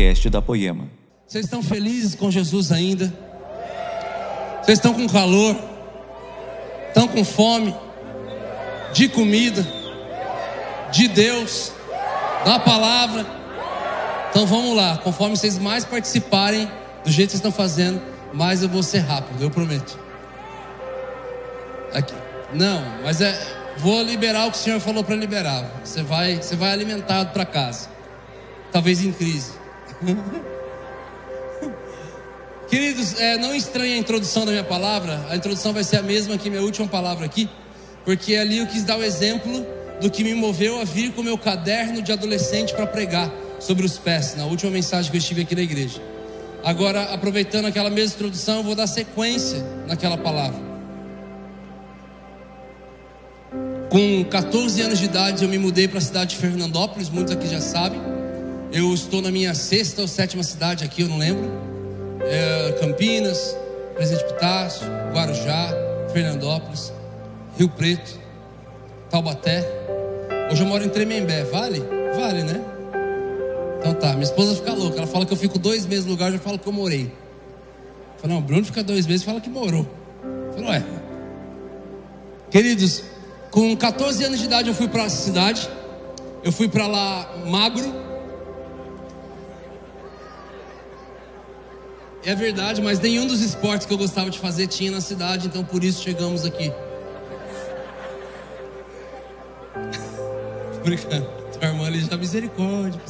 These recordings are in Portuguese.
podcast da Poema. Vocês estão felizes com Jesus ainda? Vocês estão com calor? Estão com fome? De comida? De Deus? Da palavra? Então vamos lá, conforme vocês mais participarem do jeito que vocês estão fazendo, mais eu vou ser rápido, eu prometo. Aqui. Não, mas é, vou liberar o que o Senhor falou para liberar. Você vai, você vai alimentado para casa. Talvez em crise. Queridos, é, não estranhe a introdução da minha palavra. A introdução vai ser a mesma que minha última palavra aqui, porque ali eu quis dar o exemplo do que me moveu a vir com meu caderno de adolescente para pregar sobre os pés, na última mensagem que eu estive aqui na igreja. Agora, aproveitando aquela mesma introdução, eu vou dar sequência naquela palavra. Com 14 anos de idade, eu me mudei para a cidade de Fernandópolis, muitos aqui já sabem. Eu estou na minha sexta ou sétima cidade aqui, eu não lembro. É, Campinas, Presidente Pitácio, Guarujá, Fernandópolis, Rio Preto, Taubaté. Hoje eu moro em Tremembé, vale? Vale, né? Então tá, minha esposa fica louca. Ela fala que eu fico dois meses no lugar, já falo que eu morei. Eu falo, não, Bruno fica dois meses e fala que morou. Eu falo, ué. Queridos, com 14 anos de idade eu fui para a cidade. Eu fui para lá magro. É verdade, mas nenhum dos esportes que eu gostava de fazer tinha na cidade, então por isso chegamos aqui. Brincando. Tua irmã ali já misericórdia.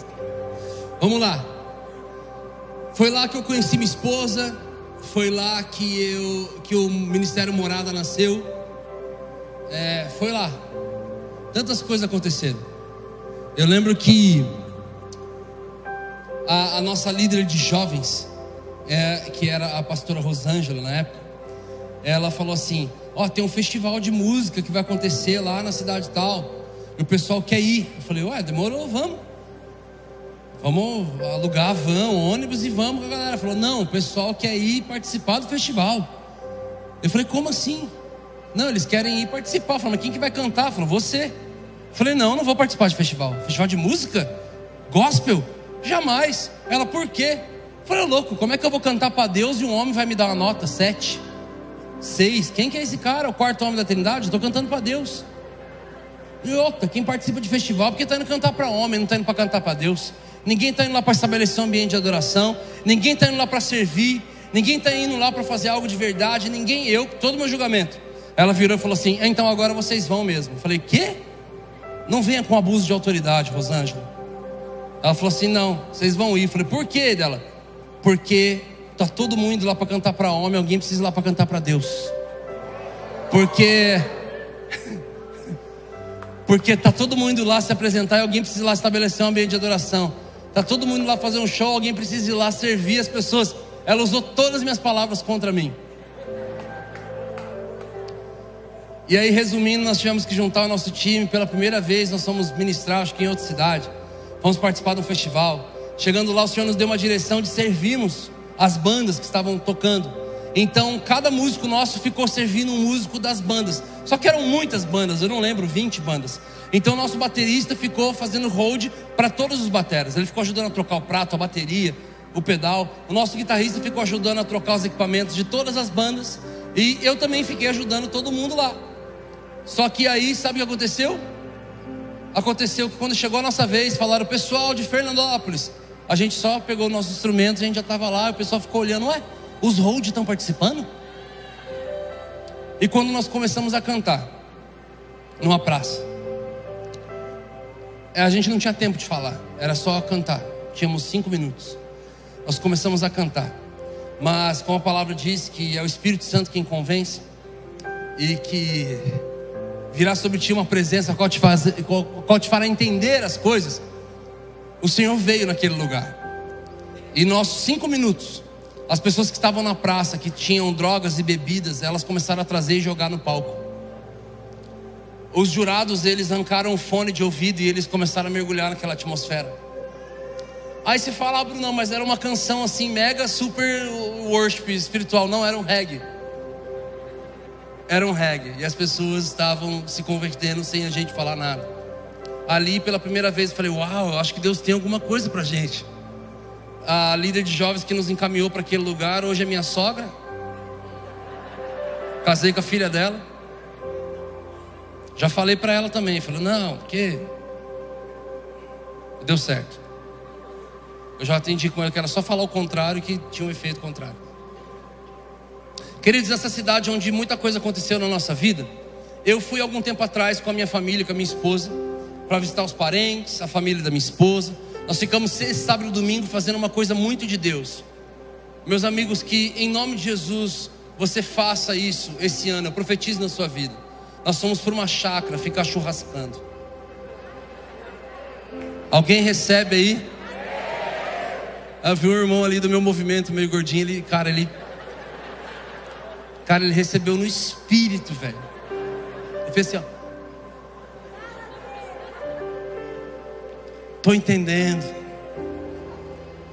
Vamos lá. Foi lá que eu conheci minha esposa. Foi lá que eu que o Ministério Morada nasceu. É, foi lá. Tantas coisas aconteceram. Eu lembro que a, a nossa líder de jovens, é, que era a pastora Rosângela na época, ela falou assim: Ó, oh, tem um festival de música que vai acontecer lá na cidade tal. E o pessoal quer ir. Eu falei: Ué, demorou, vamos. Vamos alugar van, ônibus e vamos. A galera falou: Não, o pessoal quer ir participar do festival. Eu falei: Como assim? Não, eles querem ir participar. Mas quem que vai cantar? Falou, você. Eu falei, não, não vou participar de festival. Festival de música? Gospel? Jamais. Ela, por quê? Falei, louco, como é que eu vou cantar para Deus e um homem vai me dar uma nota? Sete? Seis? Quem que é esse cara? O quarto homem da Trindade? Estou cantando para Deus. E outra, quem participa de festival, porque está indo cantar para homem, não está indo para cantar para Deus. Ninguém está indo lá para estabelecer um ambiente de adoração. Ninguém está indo lá para servir. Ninguém está indo lá para fazer algo de verdade. Ninguém, eu, todo meu julgamento. Ela virou e falou assim: então agora vocês vão mesmo. Eu falei: quê? Não venha com abuso de autoridade, Rosângela. Ela falou assim: não, vocês vão ir. Eu falei: por quê dela? Porque tá todo mundo lá para cantar para homem, alguém precisa ir lá para cantar para Deus. Porque porque tá todo mundo lá se apresentar e alguém precisa lá estabelecer um ambiente de adoração. Tá todo mundo lá fazer um show, alguém precisa ir lá servir as pessoas. Ela usou todas as minhas palavras contra mim. E aí, resumindo, nós tivemos que juntar o nosso time. Pela primeira vez, nós fomos ministrar, acho que em outra cidade. Fomos participar de um festival. Chegando lá, o Senhor nos deu uma direção de servirmos as bandas que estavam tocando. Então, cada músico nosso ficou servindo um músico das bandas. Só que eram muitas bandas, eu não lembro, 20 bandas. Então, nosso baterista ficou fazendo hold para todos os bateras. Ele ficou ajudando a trocar o prato, a bateria, o pedal. O nosso guitarrista ficou ajudando a trocar os equipamentos de todas as bandas. E eu também fiquei ajudando todo mundo lá. Só que aí, sabe o que aconteceu? Aconteceu que quando chegou a nossa vez, falaram, pessoal de Fernandópolis. A gente só pegou nossos instrumentos, a gente já estava lá, o pessoal ficou olhando, ué, os hold estão participando? E quando nós começamos a cantar, numa praça, a gente não tinha tempo de falar, era só cantar, tínhamos cinco minutos. Nós começamos a cantar, mas como a palavra diz que é o Espírito Santo quem convence, e que virá sobre ti uma presença qual te, faz, qual, qual te fará entender as coisas. O Senhor veio naquele lugar. E nossos cinco minutos, as pessoas que estavam na praça, que tinham drogas e bebidas, elas começaram a trazer e jogar no palco. Os jurados, eles arrancaram o fone de ouvido e eles começaram a mergulhar naquela atmosfera. Aí se fala, ah, Bruno, mas era uma canção assim, mega super worship espiritual. Não, era um reggae era um reggae e as pessoas estavam se convertendo sem a gente falar nada. Ali, pela primeira vez, falei: Uau, eu acho que Deus tem alguma coisa para gente. a líder de jovens que nos encaminhou para aquele lugar, hoje é minha sogra. Casei com a filha dela. Já falei para ela também, falou: "Não, porque deu certo". Eu já atendi com ela que era só falar o contrário que tinha um efeito contrário. Queridos, essa cidade onde muita coisa aconteceu na nossa vida, eu fui algum tempo atrás com a minha família, com a minha esposa, para visitar os parentes, a família da minha esposa. Nós ficamos esse sábado e domingo fazendo uma coisa muito de Deus. Meus amigos, que em nome de Jesus você faça isso esse ano, eu profetizo na sua vida. Nós fomos para uma chácara ficar churrascando. Alguém recebe aí? Eu vi um irmão ali do meu movimento, meio gordinho, ele, cara, ele. Cara, ele recebeu no espírito, velho. Ele fez assim, ó. Tô entendendo.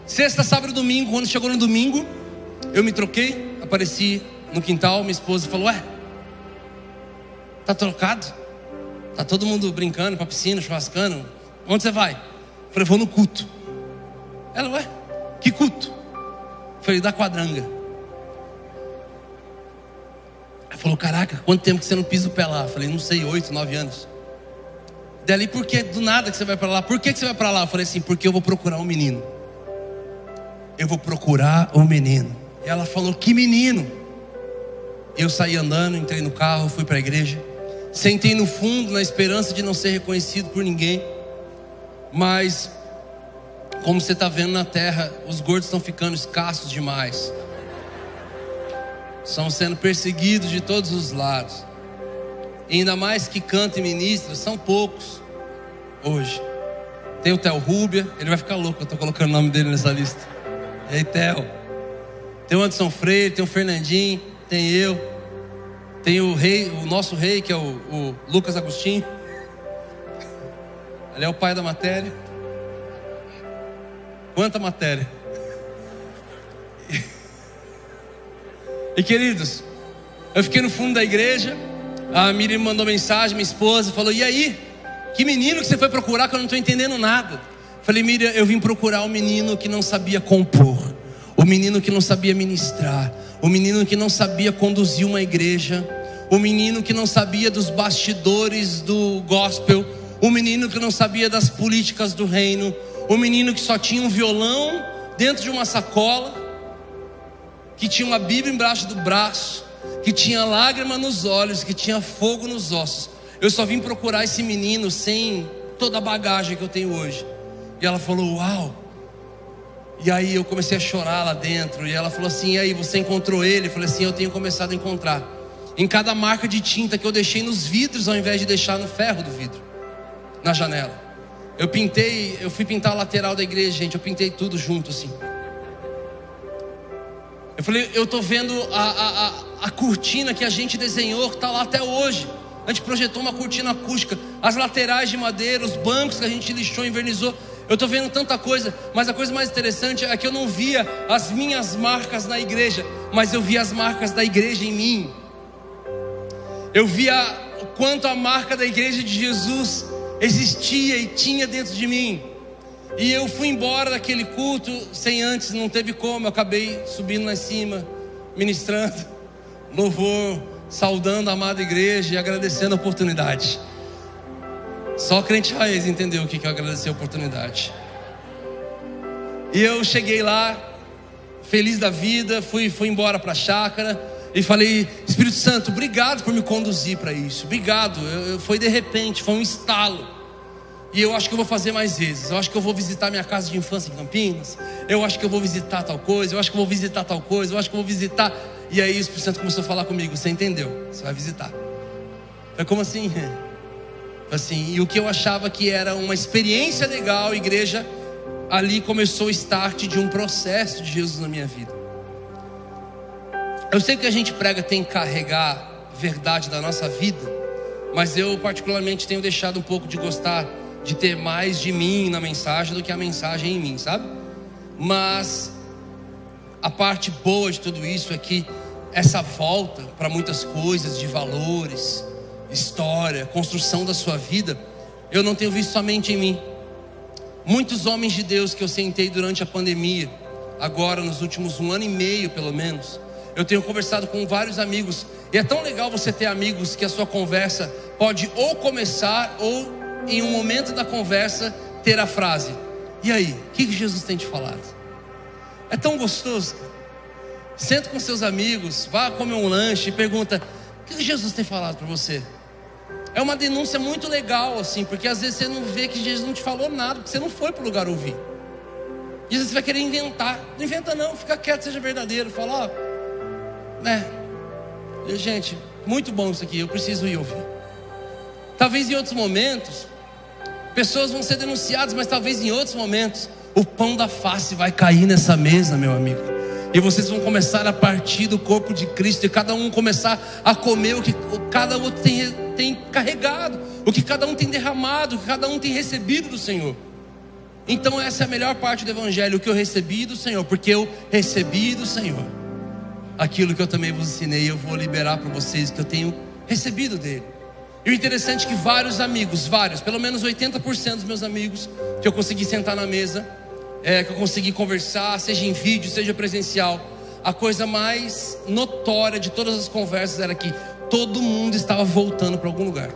Sexta, sábado e domingo, quando chegou no domingo, eu me troquei, apareci no quintal, minha esposa falou: Ué, tá trocado? Tá todo mundo brincando pra piscina, churrascando. Onde você vai? Eu falei: Vou no culto. Ela, ué, que culto? Eu falei: Da quadranga. Ela falou: Caraca, quanto tempo que você não pisa o pé lá? Eu falei: Não sei, oito, nove anos. Dali, por que do nada que você vai para lá? Por que, que você vai para lá? Eu falei assim: Porque eu vou procurar um menino. Eu vou procurar um menino. E ela falou: Que menino? Eu saí andando, entrei no carro, fui para a igreja. Sentei no fundo na esperança de não ser reconhecido por ninguém. Mas, como você está vendo na terra, os gordos estão ficando escassos demais. Estão sendo perseguidos de todos os lados. Ainda mais que canta e ministra, são poucos hoje. Tem o Theo Rubia, ele vai ficar louco, eu estou colocando o nome dele nessa lista. E aí, Theo. Tem o Anderson Freire, tem o Fernandinho, tem eu, tem o rei, o nosso rei, que é o, o Lucas Agostinho. Ele é o pai da matéria. Quanta matéria. E queridos, eu fiquei no fundo da igreja. A Miriam mandou mensagem, minha esposa, falou: E aí? Que menino que você foi procurar que eu não estou entendendo nada? Falei, Miriam, eu vim procurar um menino que não sabia compor, o menino que não sabia ministrar, o menino que não sabia conduzir uma igreja, o menino que não sabia dos bastidores do gospel, o menino que não sabia das políticas do reino, o menino que só tinha um violão dentro de uma sacola, que tinha uma Bíblia embaixo do braço, que tinha lágrima nos olhos, que tinha fogo nos ossos. Eu só vim procurar esse menino sem toda a bagagem que eu tenho hoje. E ela falou: Uau! E aí eu comecei a chorar lá dentro. E ela falou assim: E aí, você encontrou ele? Eu falei assim: Eu tenho começado a encontrar. Em cada marca de tinta que eu deixei nos vidros, ao invés de deixar no ferro do vidro, na janela. Eu pintei, eu fui pintar a lateral da igreja, gente. Eu pintei tudo junto assim. Eu falei, eu tô vendo a, a, a, a cortina que a gente desenhou, está lá até hoje. A gente projetou uma cortina acústica, as laterais de madeira, os bancos que a gente lixou, invernizou. Eu estou vendo tanta coisa, mas a coisa mais interessante é que eu não via as minhas marcas na igreja, mas eu via as marcas da igreja em mim. Eu via o quanto a marca da igreja de Jesus existia e tinha dentro de mim. E eu fui embora daquele culto sem antes, não teve como. Eu acabei subindo lá em cima, ministrando, louvor, saudando a amada igreja e agradecendo a oportunidade. Só crente raiz entendeu o que é agradecer a oportunidade. E eu cheguei lá, feliz da vida, fui, fui embora para a chácara e falei: Espírito Santo, obrigado por me conduzir para isso. Obrigado. Eu, eu, foi de repente, foi um estalo. E eu acho que eu vou fazer mais vezes. Eu acho que eu vou visitar minha casa de infância em Campinas. Eu acho que eu vou visitar tal coisa. Eu acho que eu vou visitar tal coisa. Eu acho que eu vou visitar. E aí o Espírito Santo começou a falar comigo: Você entendeu? Você vai visitar. Foi como assim? Assim, e o que eu achava que era uma experiência legal, igreja, ali começou o start de um processo de Jesus na minha vida. Eu sei que a gente prega tem que carregar verdade da nossa vida, mas eu particularmente tenho deixado um pouco de gostar de ter mais de mim na mensagem do que a mensagem em mim, sabe? Mas a parte boa de tudo isso é que essa volta para muitas coisas de valores, história, construção da sua vida, eu não tenho visto somente em mim, muitos homens de Deus que eu sentei durante a pandemia, agora nos últimos um ano e meio pelo menos, eu tenho conversado com vários amigos, e é tão legal você ter amigos que a sua conversa pode ou começar, ou em um momento da conversa, ter a frase: E aí, o que Jesus tem te falado? É tão gostoso. Senta com seus amigos, vá comer um lanche e pergunta: O que Jesus tem falado para você? É uma denúncia muito legal, assim, porque às vezes você não vê que Jesus não te falou nada, porque você não foi para o lugar ouvir. E às vezes você vai querer inventar. Não inventa, não, fica quieto, seja verdadeiro. Fala, ó, né? Gente, muito bom isso aqui, eu preciso ir ouvir. Talvez em outros momentos, pessoas vão ser denunciadas, mas talvez em outros momentos, o pão da face vai cair nessa mesa, meu amigo. E vocês vão começar a partir do corpo de Cristo, e cada um começar a comer o que cada um tem, tem carregado, o que cada um tem derramado, o que cada um tem recebido do Senhor. Então, essa é a melhor parte do Evangelho, o que eu recebi do Senhor, porque eu recebi do Senhor aquilo que eu também vos ensinei, eu vou liberar para vocês que eu tenho recebido dele. E o interessante é que vários amigos, vários, pelo menos 80% dos meus amigos, que eu consegui sentar na mesa, é, que eu consegui conversar, seja em vídeo, seja presencial, a coisa mais notória de todas as conversas era que todo mundo estava voltando para algum lugar.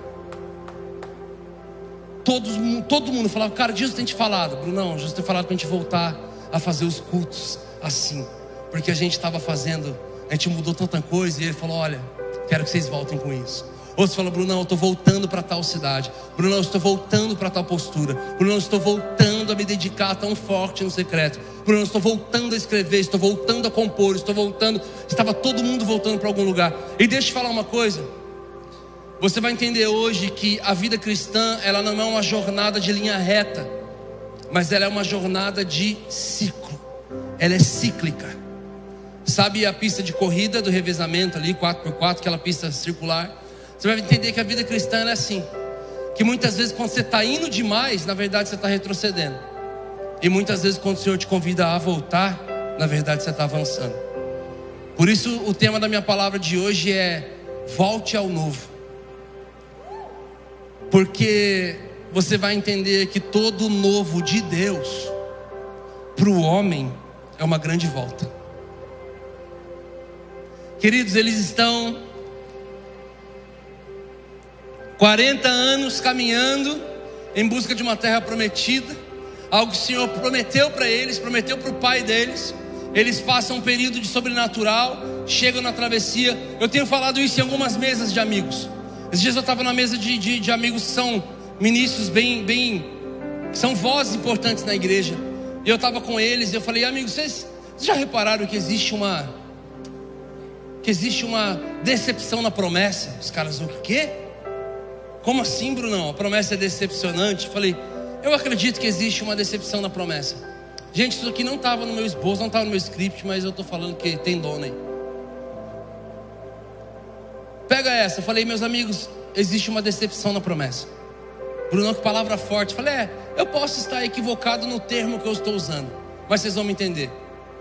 Todos, todo mundo falava, cara, Jesus tem te falado, Brunão, Jesus tem falado para a gente voltar a fazer os cultos assim, porque a gente estava fazendo a gente mudou tanta coisa. E ele falou: Olha, quero que vocês voltem com isso. Outros falam, Bruno, eu estou voltando para tal cidade. Bruno, eu estou voltando para tal postura. Bruno, eu estou voltando a me dedicar tão forte no secreto. Bruno, eu estou voltando a escrever, estou voltando a compor, estou voltando. Estava todo mundo voltando para algum lugar. E deixa eu te falar uma coisa. Você vai entender hoje que a vida cristã, ela não é uma jornada de linha reta, mas ela é uma jornada de ciclo. Ela é cíclica. Sabe a pista de corrida do revezamento ali, 4x4, aquela pista circular? Você vai entender que a vida cristã é assim. Que muitas vezes quando você está indo demais, na verdade você está retrocedendo. E muitas vezes quando o Senhor te convida a voltar, na verdade você está avançando. Por isso o tema da minha palavra de hoje é volte ao novo. Porque você vai entender que todo novo de Deus para o homem é uma grande volta. Queridos, eles estão 40 anos caminhando em busca de uma terra prometida, algo que o Senhor prometeu para eles, prometeu para o pai deles. Eles passam um período de sobrenatural, chegam na travessia. Eu tenho falado isso em algumas mesas de amigos. Esses dias eu estava na mesa de, de, de, amigos que são ministros bem, bem, são vozes importantes na igreja. E eu estava com eles e eu falei, amigos, vocês, vocês já repararam que existe uma que existe uma decepção na promessa. Os caras, o quê? Como assim, Brunão? A promessa é decepcionante? Falei, eu acredito que existe uma decepção na promessa. Gente, isso aqui não estava no meu esboço, não estava no meu script, mas eu estou falando que tem dono aí. Pega essa, falei, meus amigos, existe uma decepção na promessa. Brunão, que palavra forte. falei, é, eu posso estar equivocado no termo que eu estou usando, mas vocês vão me entender.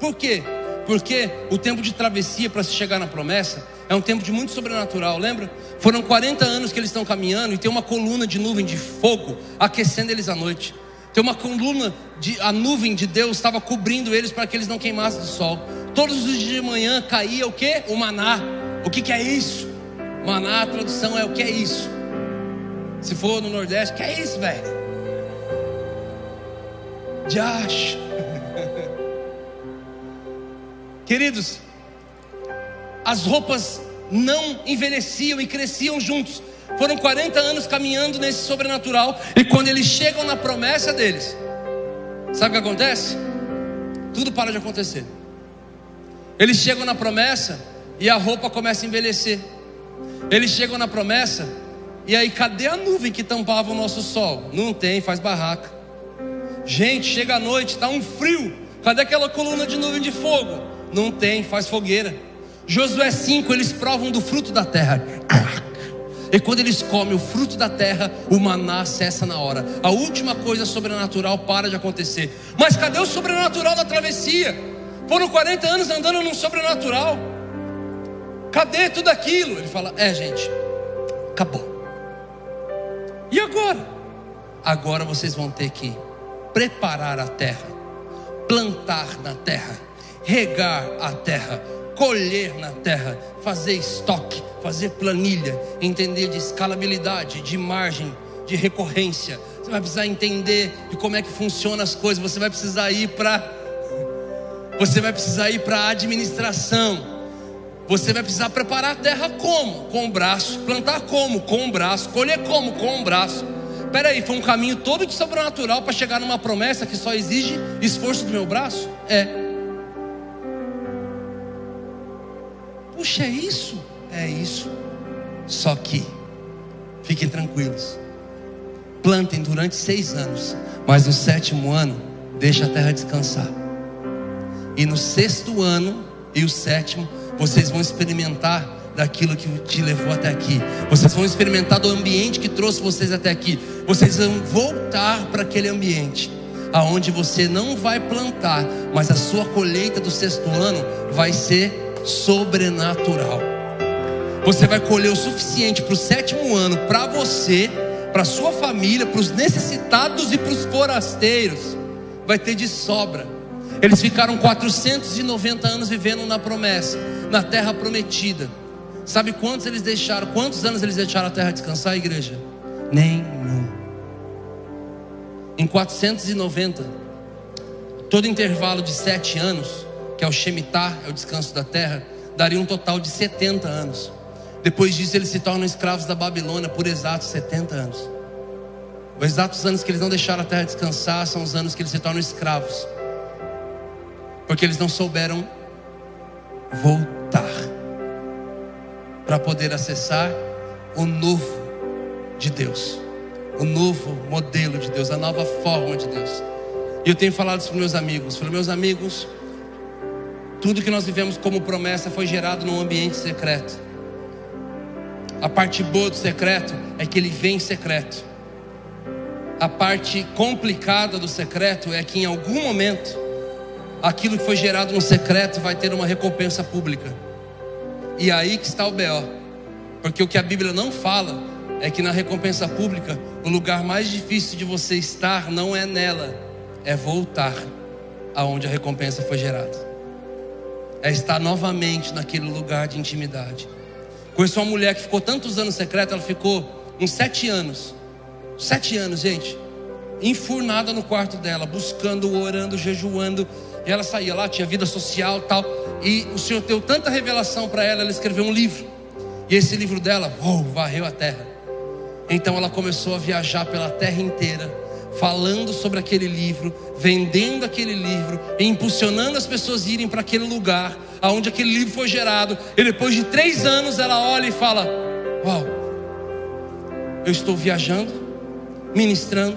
Por quê? Porque o tempo de travessia para se chegar na promessa é um tempo de muito sobrenatural, lembra? Foram 40 anos que eles estão caminhando e tem uma coluna de nuvem de fogo aquecendo eles à noite. Tem uma coluna de a nuvem de Deus estava cobrindo eles para que eles não queimassem do sol. Todos os dias de manhã caía o que? O maná. O que, que é isso? Maná, a tradução é o que é isso? Se for no Nordeste, que é isso, velho? Josh. Queridos, as roupas não envelheciam e cresciam juntos. Foram 40 anos caminhando nesse sobrenatural. E quando eles chegam na promessa deles, sabe o que acontece? Tudo para de acontecer. Eles chegam na promessa e a roupa começa a envelhecer. Eles chegam na promessa e aí cadê a nuvem que tampava o nosso sol? Não tem, faz barraca. Gente, chega a noite, está um frio. Cadê aquela coluna de nuvem de fogo? Não tem, faz fogueira. Josué 5, eles provam do fruto da terra. E quando eles comem o fruto da terra, o maná cessa na hora. A última coisa sobrenatural para de acontecer. Mas cadê o sobrenatural da travessia? Foram 40 anos andando num sobrenatural. Cadê tudo aquilo? Ele fala: É, gente, acabou. E agora? Agora vocês vão ter que preparar a terra, plantar na terra, regar a terra, colher na terra, fazer estoque, fazer planilha, entender de escalabilidade, de margem, de recorrência. Você vai precisar entender de como é que funciona as coisas. Você vai precisar ir para você vai precisar ir para a administração. Você vai precisar preparar a terra como? Com o braço. Plantar como? Com o braço. Colher como? Com o braço. Peraí, foi um caminho todo de sobrenatural para chegar numa promessa que só exige esforço do meu braço? É. Puxa, é isso? É isso. Só que, fiquem tranquilos. Plantem durante seis anos, mas no sétimo ano, deixa a terra descansar. E no sexto ano e o sétimo, vocês vão experimentar daquilo que te levou até aqui. Vocês vão experimentar do ambiente que trouxe vocês até aqui. Vocês vão voltar para aquele ambiente aonde você não vai plantar, mas a sua colheita do sexto ano vai ser sobrenatural. Você vai colher o suficiente para o sétimo ano para você, para sua família, para os necessitados e para os forasteiros. Vai ter de sobra. Eles ficaram 490 anos vivendo na promessa, na terra prometida. Sabe quantos eles deixaram? Quantos anos eles deixaram a terra descansar, igreja? Nenhum. Em 490, todo intervalo de sete anos, que é o Shemitah, é o descanso da terra, daria um total de 70 anos. Depois disso, eles se tornam escravos da Babilônia por exatos 70 anos. Os exatos anos que eles não deixaram a terra descansar são os anos que eles se tornam escravos porque eles não souberam voltar para poder acessar o novo de Deus, o novo modelo de Deus, a nova forma de Deus. E eu tenho falado isso para meus amigos, falei, meus amigos, tudo que nós vivemos como promessa foi gerado num ambiente secreto. A parte boa do secreto é que ele vem secreto. A parte complicada do secreto é que em algum momento aquilo que foi gerado no secreto vai ter uma recompensa pública. E aí que está o BO. Porque o que a Bíblia não fala é que na recompensa pública, o lugar mais difícil de você estar não é nela, é voltar aonde a recompensa foi gerada. É estar novamente naquele lugar de intimidade. Conheço uma mulher que ficou tantos anos secreta, ela ficou uns sete anos. Sete anos, gente. Enfurnada no quarto dela, buscando, orando, jejuando e ela saía lá, tinha vida social tal. E o Senhor deu tanta revelação para ela, ela escreveu um livro. E esse livro dela, oh, varreu a terra. Então ela começou a viajar pela terra inteira, falando sobre aquele livro, vendendo aquele livro, impulsionando as pessoas a irem para aquele lugar, aonde aquele livro foi gerado. E depois de três anos ela olha e fala: Uau, eu estou viajando, ministrando,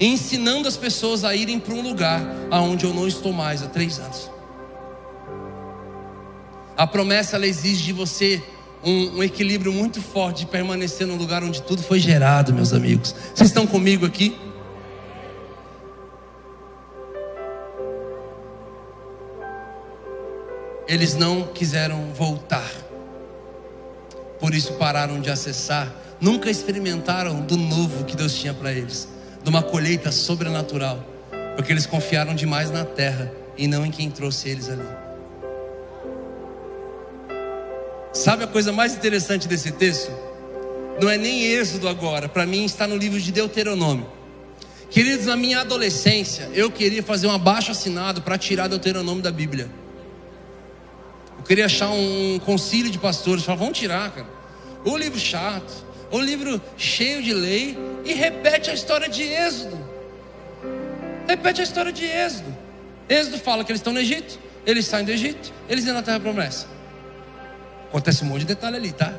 ensinando as pessoas a irem para um lugar aonde eu não estou mais há três anos. A promessa ela exige de você um, um, equilíbrio muito forte de permanecer no lugar onde tudo foi gerado, meus amigos. Vocês estão comigo aqui? Eles não quiseram voltar, por isso pararam de acessar. Nunca experimentaram do novo que Deus tinha para eles de uma colheita sobrenatural, porque eles confiaram demais na terra e não em quem trouxe eles ali. Sabe a coisa mais interessante desse texto? Não é nem Êxodo agora, para mim está no livro de Deuteronômio. Queridos, na minha adolescência, eu queria fazer um abaixo assinado para tirar Deuteronômio da Bíblia. Eu queria achar um concílio de pastores, falar, vamos tirar, cara. O livro chato, o livro cheio de lei e repete a história de Êxodo. Repete a história de Êxodo. Êxodo fala que eles estão no Egito, eles saem do Egito, eles vêm na terra promessa. Acontece um monte de detalhe ali, tá?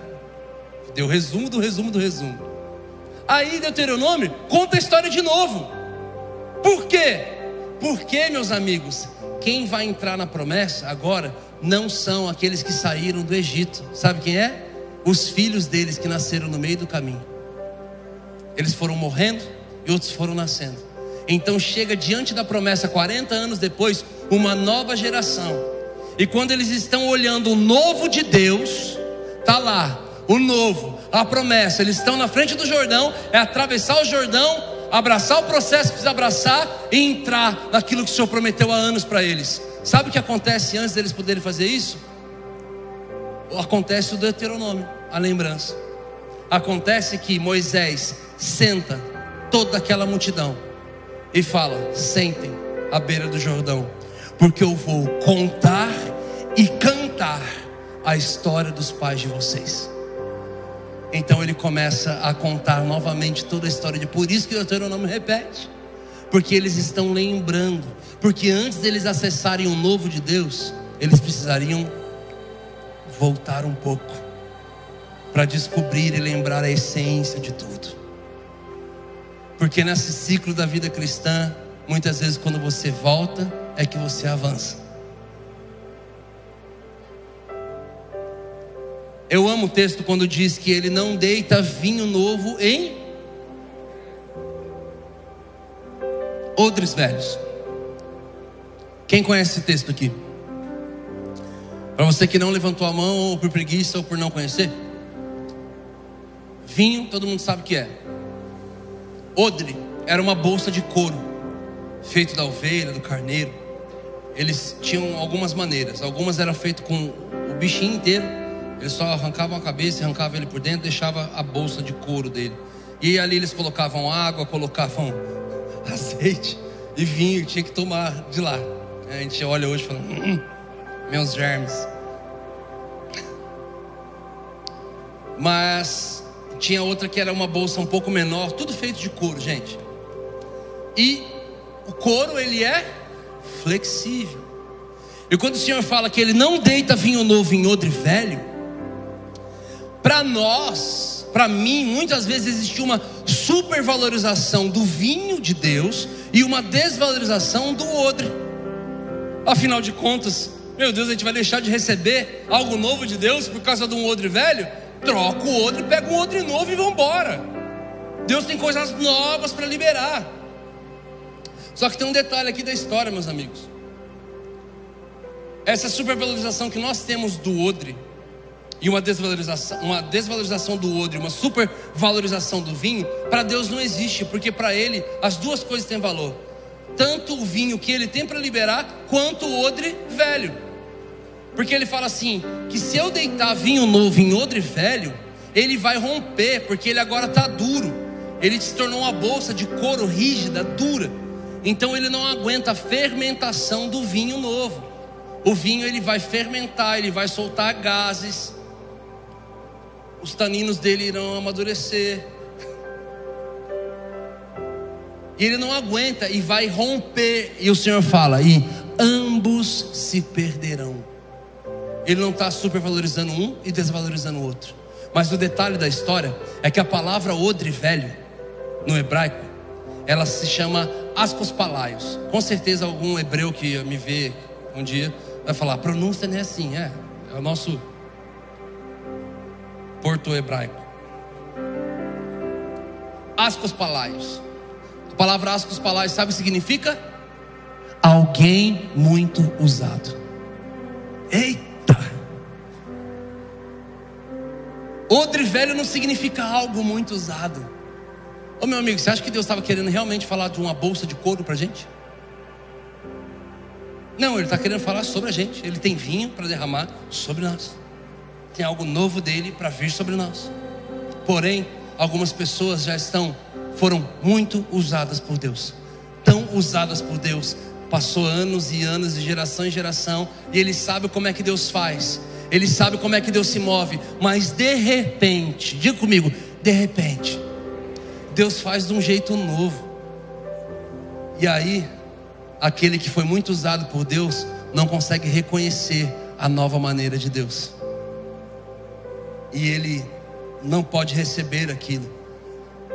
Deu resumo do resumo do resumo. Aí Deuteronômio conta a história de novo. Por quê? Porque, meus amigos, quem vai entrar na promessa agora não são aqueles que saíram do Egito. Sabe quem é? os filhos deles que nasceram no meio do caminho. Eles foram morrendo e outros foram nascendo. Então chega diante da promessa, 40 anos depois, uma nova geração. E quando eles estão olhando o novo de Deus, tá lá, o novo, a promessa. Eles estão na frente do Jordão, é atravessar o Jordão, abraçar o processo que precisa abraçar e entrar naquilo que o Senhor prometeu há anos para eles. Sabe o que acontece antes deles poderem fazer isso? Acontece o Deuteronômio, a lembrança. Acontece que Moisés senta toda aquela multidão e fala: sentem à beira do Jordão, porque eu vou contar e cantar a história dos pais de vocês. Então ele começa a contar novamente toda a história de por isso que o Deuteronômio repete. Porque eles estão lembrando, porque antes deles acessarem o novo de Deus, eles precisariam voltar um pouco para descobrir e lembrar a essência de tudo. Porque nesse ciclo da vida cristã, muitas vezes quando você volta, é que você avança. Eu amo o texto quando diz que ele não deita vinho novo em odres velhos. Quem conhece esse texto aqui? Para você que não levantou a mão, ou por preguiça, ou por não conhecer. Vinho, todo mundo sabe o que é. Odre era uma bolsa de couro, feito da ovelha, do carneiro. Eles tinham algumas maneiras. Algumas eram feitas com o bichinho inteiro eles só arrancavam a cabeça, arrancavam ele por dentro, deixava a bolsa de couro dele. E ali eles colocavam água, colocavam azeite e vinho, tinha que tomar de lá. A gente olha hoje e fala, hum, meus germes. Mas tinha outra que era uma bolsa um pouco menor, tudo feito de couro, gente. E o couro ele é flexível. E quando o Senhor fala que ele não deita vinho novo em odre velho, para nós, para mim, muitas vezes existe uma supervalorização do vinho de Deus e uma desvalorização do odre. Afinal de contas, meu Deus, a gente vai deixar de receber algo novo de Deus por causa de um odre velho? Troca o odre, pega um odre novo e vamos embora. Deus tem coisas novas para liberar. Só que tem um detalhe aqui da história, meus amigos. Essa supervalorização que nós temos do odre e uma desvalorização, uma desvalorização do odre, uma supervalorização do vinho, para Deus não existe, porque para Ele as duas coisas têm valor. Tanto o vinho que Ele tem para liberar, quanto o odre velho. Porque Ele fala assim: que se eu deitar vinho novo em odre velho, ele vai romper, porque ele agora está duro. Ele se tornou uma bolsa de couro rígida, dura. Então ele não aguenta a fermentação do vinho novo. O vinho ele vai fermentar, ele vai soltar gases, os taninos dele irão amadurecer. E ele não aguenta e vai romper. E o Senhor fala: e ambos se perderão. Ele não está supervalorizando um e desvalorizando o outro. Mas o detalhe da história é que a palavra odre velho, no hebraico, ela se chama ascospalaios. Com certeza algum hebreu que me vê um dia vai falar, pronúncia não é assim, é. É o nosso porto hebraico. Ascos palaios. A palavra ascos palaios, sabe o que significa? Alguém muito usado. Eita! Odre velho não significa algo muito usado. Ô meu amigo, você acha que Deus estava querendo realmente falar de uma bolsa de couro para gente? Não, Ele está querendo falar sobre a gente. Ele tem vinho para derramar sobre nós tem algo novo dele para vir sobre nós. Porém, algumas pessoas já estão, foram muito usadas por Deus, tão usadas por Deus, passou anos e anos, de geração em geração, e ele sabe como é que Deus faz, ele sabe como é que Deus se move, mas de repente, diga comigo, de repente, Deus faz de um jeito novo, e aí, aquele que foi muito usado por Deus, não consegue reconhecer a nova maneira de Deus e ele não pode receber aquilo.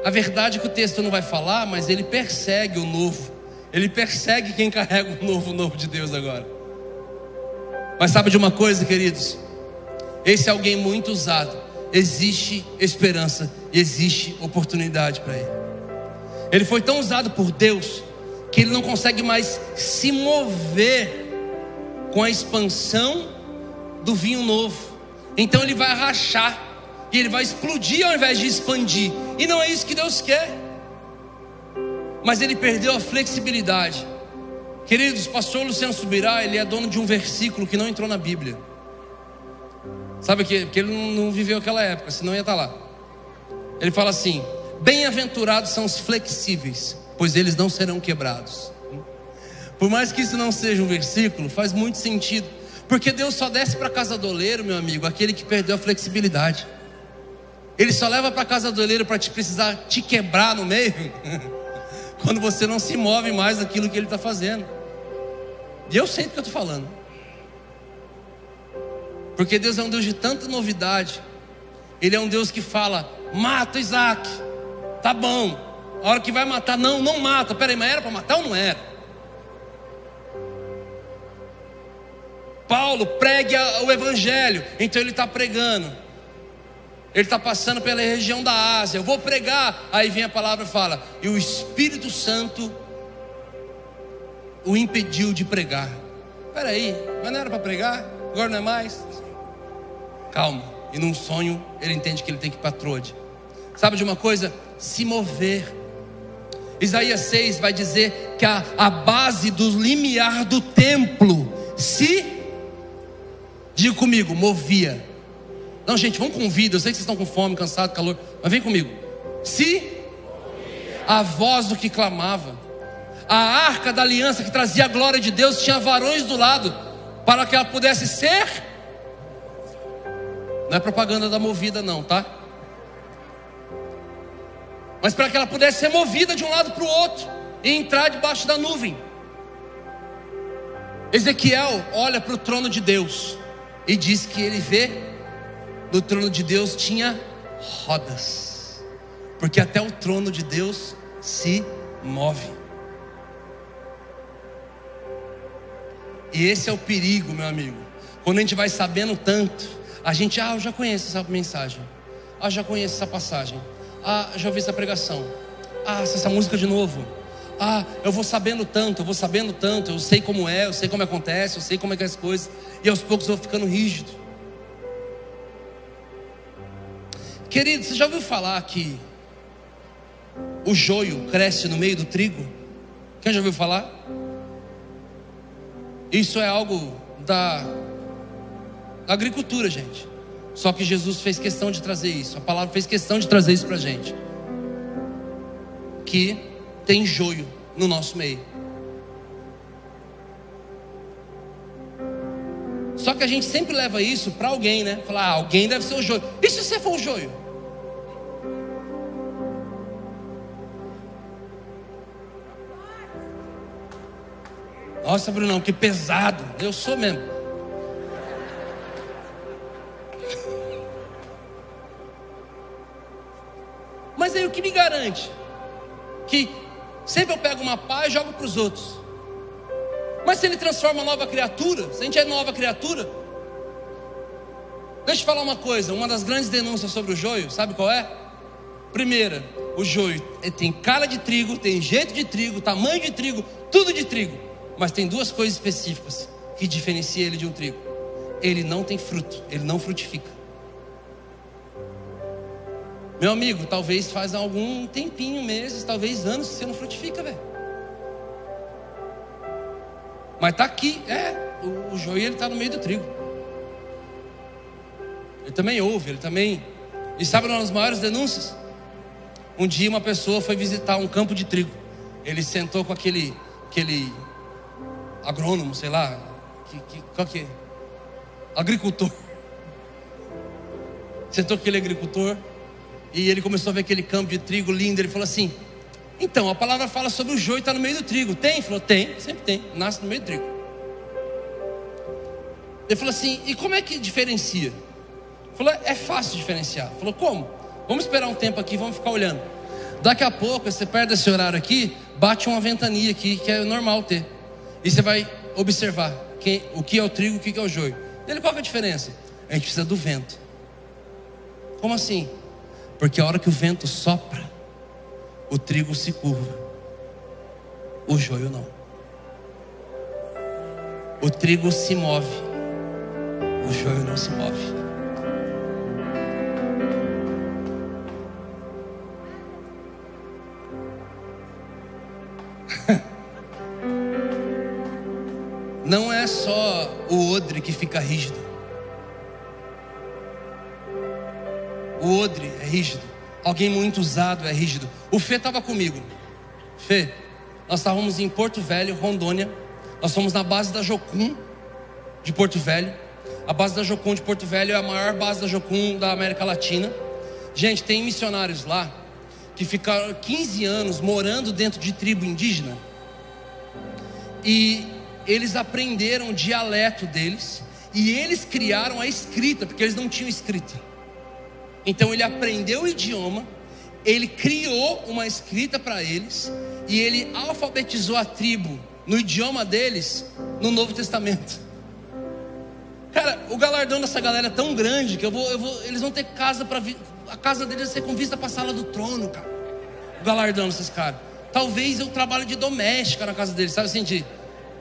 A verdade é que o texto não vai falar, mas ele persegue o novo. Ele persegue quem carrega o novo, o novo de Deus agora. Mas sabe de uma coisa, queridos? Esse é alguém muito usado. Existe esperança e existe oportunidade para ele. Ele foi tão usado por Deus que ele não consegue mais se mover com a expansão do vinho novo. Então ele vai rachar e ele vai explodir ao invés de expandir. E não é isso que Deus quer. mas ele perdeu a flexibilidade. Queridos, pastor Luciano Subirá, ele é dono de um versículo que não entrou na Bíblia. Sabe que Porque ele não, viveu aquela época, senão ia estar lá. Ele fala assim: Bem-aventurados são os flexíveis, pois eles não serão quebrados. Por mais que isso não seja um versículo, faz muito sentido. Porque Deus só desce para a casa do oleiro, meu amigo, aquele que perdeu a flexibilidade. Ele só leva para a casa do oleiro para te precisar te quebrar no meio, quando você não se move mais daquilo que ele está fazendo. E eu sei do que eu estou falando. Porque Deus é um Deus de tanta novidade. Ele é um Deus que fala: mata Isaac, tá bom. A hora que vai matar, não, não mata. Peraí, mas era para matar ou não era? Paulo pregue o evangelho, então ele está pregando. Ele está passando pela região da Ásia. Eu vou pregar. Aí vem a palavra e fala: E o Espírito Santo o impediu de pregar. Espera aí, mas não era para pregar? Agora não é mais? Calma. E num sonho ele entende que ele tem que ir para Trode. Sabe de uma coisa? Se mover. Isaías 6 vai dizer que a, a base do limiar do templo se Diga comigo, movia. Não, gente, vamos com vida. Eu sei que vocês estão com fome, cansado, calor. Mas vem comigo. Se a voz do que clamava, a arca da aliança que trazia a glória de Deus tinha varões do lado para que ela pudesse ser. Não é propaganda da movida, não, tá? Mas para que ela pudesse ser movida de um lado para o outro e entrar debaixo da nuvem. Ezequiel olha para o trono de Deus e diz que ele vê no trono de Deus tinha rodas, porque até o trono de Deus se move. E esse é o perigo, meu amigo. Quando a gente vai sabendo tanto, a gente, ah, eu já conheço essa mensagem. Ah, já conheço essa passagem. Ah, já ouvi essa pregação. Ah, essa música de novo. Ah, eu vou sabendo tanto, eu vou sabendo tanto, eu sei como é, eu sei como acontece, eu sei como é que é as coisas, e aos poucos eu vou ficando rígido. Querido, você já ouviu falar que o joio cresce no meio do trigo? Quem já ouviu falar? Isso é algo da agricultura, gente. Só que Jesus fez questão de trazer isso. A palavra fez questão de trazer isso para gente. Que tem joio no nosso meio. Só que a gente sempre leva isso para alguém, né? Falar, ah, alguém deve ser o joio. E se você for o joio? Nossa, Brunão, que pesado. Eu sou mesmo. Mas aí o que me garante que Sempre eu pego uma pá e jogo para os outros. Mas se ele transforma nova criatura, se a gente é nova criatura, deixa eu falar uma coisa: uma das grandes denúncias sobre o joio, sabe qual é? Primeira, o joio tem cara de trigo, tem jeito de trigo, tamanho de trigo, tudo de trigo. Mas tem duas coisas específicas que diferenciam ele de um trigo: ele não tem fruto, ele não frutifica. Meu amigo, talvez faz algum tempinho, meses, talvez anos que você não frutifica, velho. Mas tá aqui, é, o, o joio ele tá no meio do trigo. Ele também ouve, ele também. E sabe uma das maiores denúncias? Um dia uma pessoa foi visitar um campo de trigo. Ele sentou com aquele, aquele agrônomo, sei lá, que, que, qual que é? Agricultor. Sentou com aquele agricultor e ele começou a ver aquele campo de trigo lindo. Ele falou assim: Então, a palavra fala sobre o joio está no meio do trigo. Tem? Ele falou: Tem, sempre tem. Nasce no meio do trigo. Ele falou assim: E como é que diferencia? Ele falou: É fácil diferenciar. Ele falou: Como? Vamos esperar um tempo aqui, vamos ficar olhando. Daqui a pouco, você perde esse horário aqui, bate uma ventania aqui, que é normal ter. E você vai observar quem, o que é o trigo, o que é o joio. Ele, qual é a diferença? A gente precisa do vento. Como assim? Porque a hora que o vento sopra, o trigo se curva, o joio não. O trigo se move, o joio não se move. Não é só o odre que fica rígido. O odre é rígido. Alguém muito usado é rígido. O Fê estava comigo. Fê, nós estávamos em Porto Velho, Rondônia. Nós fomos na base da Jocum de Porto Velho. A base da Jocum de Porto Velho é a maior base da Jocum da América Latina. Gente, tem missionários lá que ficaram 15 anos morando dentro de tribo indígena. E eles aprenderam o dialeto deles e eles criaram a escrita, porque eles não tinham escrita. Então ele aprendeu o idioma, ele criou uma escrita para eles e ele alfabetizou a tribo no idioma deles no Novo Testamento. Cara, o galardão dessa galera é tão grande que eu vou, eu vou eles vão ter casa para a casa deles vai ser com vista para a sala do trono, cara. O galardão desses caras. Talvez eu trabalhe de doméstica na casa deles, sabe assim, de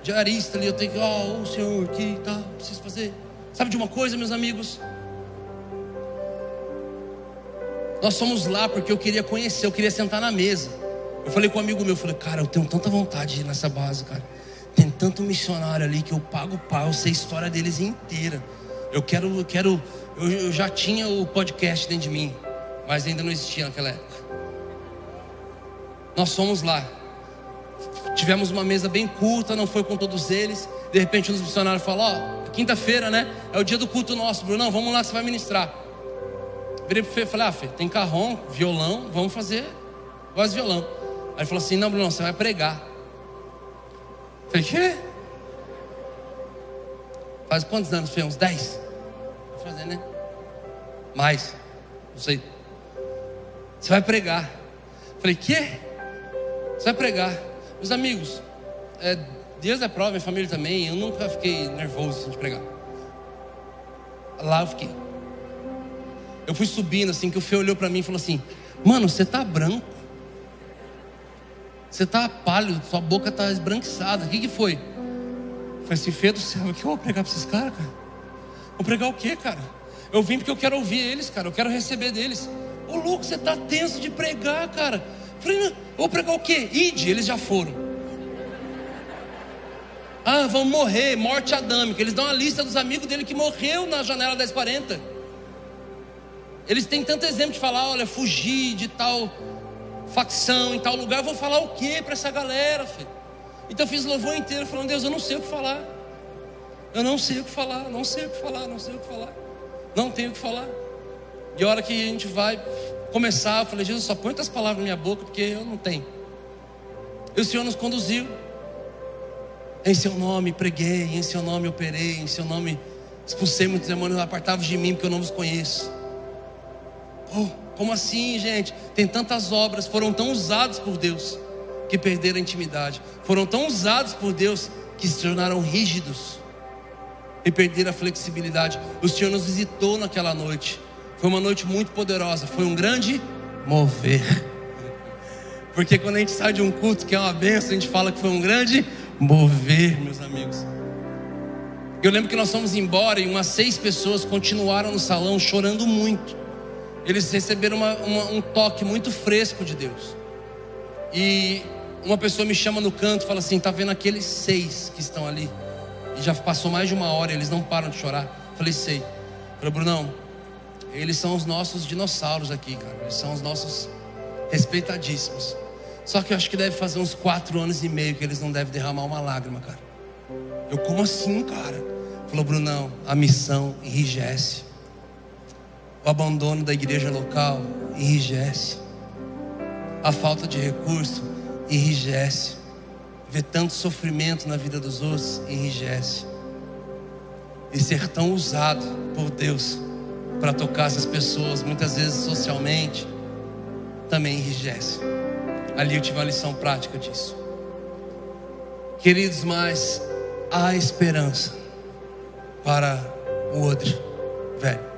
diarista ali, eu tenho que, ó, o senhor aqui, tá, preciso fazer. Sabe de uma coisa, meus amigos? Nós fomos lá porque eu queria conhecer, eu queria sentar na mesa. Eu falei com um amigo meu, eu falei, cara, eu tenho tanta vontade de ir nessa base, cara. Tem tanto missionário ali que eu pago pau, eu sei a história deles inteira. Eu quero, eu quero, eu, eu já tinha o podcast dentro de mim, mas ainda não existia naquela época. Nós fomos lá. Tivemos uma mesa bem curta, não foi com todos eles. De repente, um dos missionários falou: Ó, oh, quinta-feira, né? É o dia do culto nosso, Bruno. Não, vamos lá, você vai ministrar. Virei pro Fê e falei: Ah, Fê, tem carrom, violão, vamos fazer voz violão. Aí ele falou assim: Não, Bruno, você vai pregar. Falei: Quê? Faz quantos anos, Fê? Uns 10? Vou fazer, né? Mais, não sei. Você vai pregar. Falei: Quê? Você vai pregar. Meus amigos, é, Deus é prova, minha família também. Eu nunca fiquei nervoso assim, de pregar. Lá eu fiquei. Eu fui subindo assim, que o Fê olhou para mim e falou assim: Mano, você tá branco. Você tá pálido, sua boca tá esbranquiçada. O que, que foi? Eu falei assim: Fê do céu, o que eu vou pregar para esses caras, cara? Vou pregar o quê, cara? Eu vim porque eu quero ouvir eles, cara. Eu quero receber deles. Ô louco, você tá tenso de pregar, cara. Eu falei: Vou pregar o quê? Ide, eles já foram. Ah, vão morrer, morte adâmica. Eles dão a lista dos amigos dele que morreu na janela 1040. Eles têm tanto exemplo de falar, olha, fugir de tal facção em tal lugar. Eu vou falar o que para essa galera, filho? Então eu fiz louvor inteiro falando, Deus, eu não sei o que falar. Eu não sei o que falar, não sei o que falar, não sei o que falar. Não tenho o que falar. E a hora que a gente vai começar, eu falei, Jesus, só põe as palavras na minha boca, porque eu não tenho. E o Senhor nos conduziu. Em seu nome preguei, em seu nome operei, em seu nome expulsei muitos demônios, apartavos de mim, porque eu não vos conheço. Oh, como assim, gente? Tem tantas obras, foram tão usadas por Deus que perderam a intimidade. Foram tão usados por Deus que se tornaram rígidos e perderam a flexibilidade. O Senhor nos visitou naquela noite. Foi uma noite muito poderosa. Foi um grande mover. Porque quando a gente sai de um culto que é uma benção, a gente fala que foi um grande mover, meus amigos. Eu lembro que nós fomos embora e umas seis pessoas continuaram no salão chorando muito eles receberam uma, uma, um toque muito fresco de Deus. E uma pessoa me chama no canto e fala assim: tá vendo aqueles seis que estão ali? E já passou mais de uma hora, eles não param de chorar. falei, sei. falei, Brunão, eles são os nossos dinossauros aqui, cara. Eles são os nossos respeitadíssimos. Só que eu acho que deve fazer uns quatro anos e meio que eles não devem derramar uma lágrima, cara. Eu, como assim, cara? Falou, Brunão, a missão enrijece. O abandono da igreja local enrijece. A falta de recurso enrijece. Ver tanto sofrimento na vida dos outros enrijece. E ser tão usado por Deus para tocar essas pessoas, muitas vezes socialmente, também enrijece. Ali eu tive uma lição prática disso. Queridos, mas há esperança para o outro velho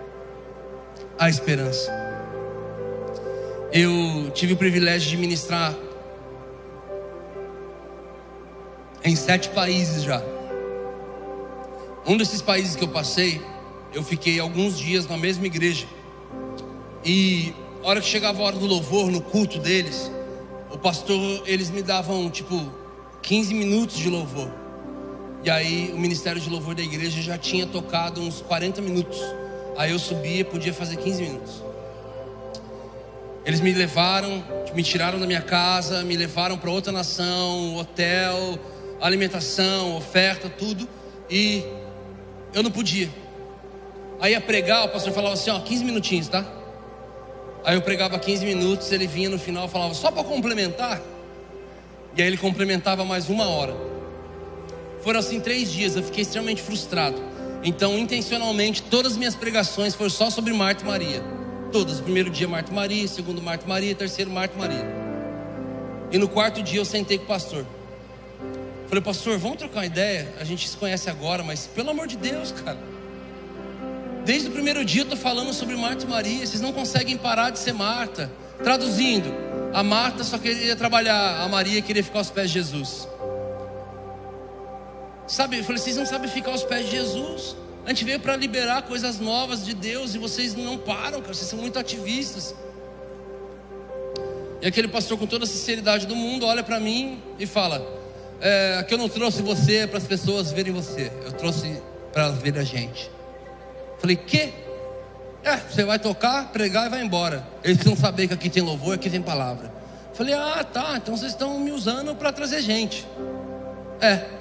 há esperança. Eu tive o privilégio de ministrar em sete países já. Um desses países que eu passei, eu fiquei alguns dias na mesma igreja. E a hora que chegava a hora do louvor, no culto deles, o pastor, eles me davam tipo 15 minutos de louvor. E aí o ministério de louvor da igreja já tinha tocado uns 40 minutos. Aí eu subia podia fazer 15 minutos. Eles me levaram, me tiraram da minha casa, me levaram para outra nação, hotel, alimentação, oferta, tudo. E eu não podia. Aí ia pregar, o pastor falava assim: ó, 15 minutinhos, tá? Aí eu pregava 15 minutos, ele vinha no final e falava, só para complementar. E aí ele complementava mais uma hora. Foram assim três dias, eu fiquei extremamente frustrado. Então, intencionalmente, todas as minhas pregações foram só sobre Marta e Maria. Todas. Primeiro dia, Marta e Maria. Segundo, Marta e Maria. Terceiro, Marta e Maria. E no quarto dia, eu sentei com o pastor. Falei, pastor, vamos trocar uma ideia? A gente se conhece agora, mas pelo amor de Deus, cara. Desde o primeiro dia eu estou falando sobre Marta e Maria. Vocês não conseguem parar de ser Marta. Traduzindo, a Marta só queria trabalhar, a Maria queria ficar aos pés de Jesus. Sabe, eu falei, vocês não sabem ficar aos pés de Jesus. A gente veio para liberar coisas novas de Deus e vocês não param, cara, vocês são muito ativistas. E aquele pastor, com toda a sinceridade do mundo, olha para mim e fala: é, que eu não trouxe você para as pessoas verem você, eu trouxe para elas verem a gente. Falei: que? É, você vai tocar, pregar e vai embora. Eles precisam saber que aqui tem louvor, aqui tem palavra. Falei: ah, tá, então vocês estão me usando para trazer gente. É,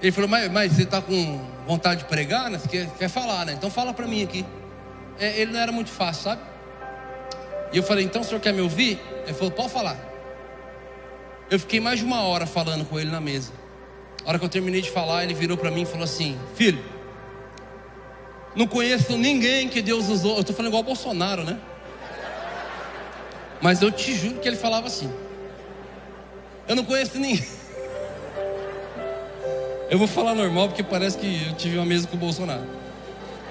Ele falou, mas, mas você está com vontade de pregar, né? Você quer, quer falar, né? Então fala para mim aqui. É, ele não era muito fácil, sabe? E eu falei, então o senhor quer me ouvir? Ele falou, pode falar. Eu fiquei mais de uma hora falando com ele na mesa. A hora que eu terminei de falar, ele virou para mim e falou assim: Filho, não conheço ninguém que Deus usou. Eu estou falando igual Bolsonaro, né? Mas eu te juro que ele falava assim. Eu não conheço ninguém. Eu vou falar normal porque parece que eu tive uma mesa com o Bolsonaro.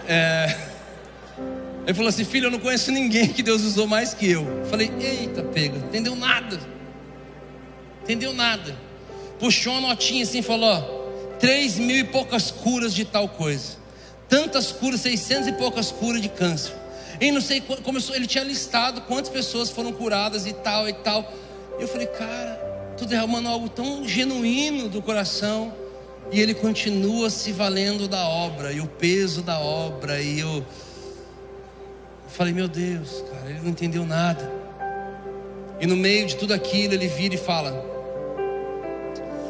É... Ele falou assim: Filho, eu não conheço ninguém que Deus usou mais que eu. eu falei: Eita, pega, entendeu nada. Entendeu nada. Puxou uma notinha assim e falou: ó, Três mil e poucas curas de tal coisa. Tantas curas, seiscentas e poucas curas de câncer. E não sei, começou, ele tinha listado quantas pessoas foram curadas e tal e tal. Eu falei, cara, tô derramando algo tão genuíno do coração. E ele continua se valendo da obra, e o peso da obra, e eu, eu falei, meu Deus, cara, ele não entendeu nada. E no meio de tudo aquilo, ele vira e fala: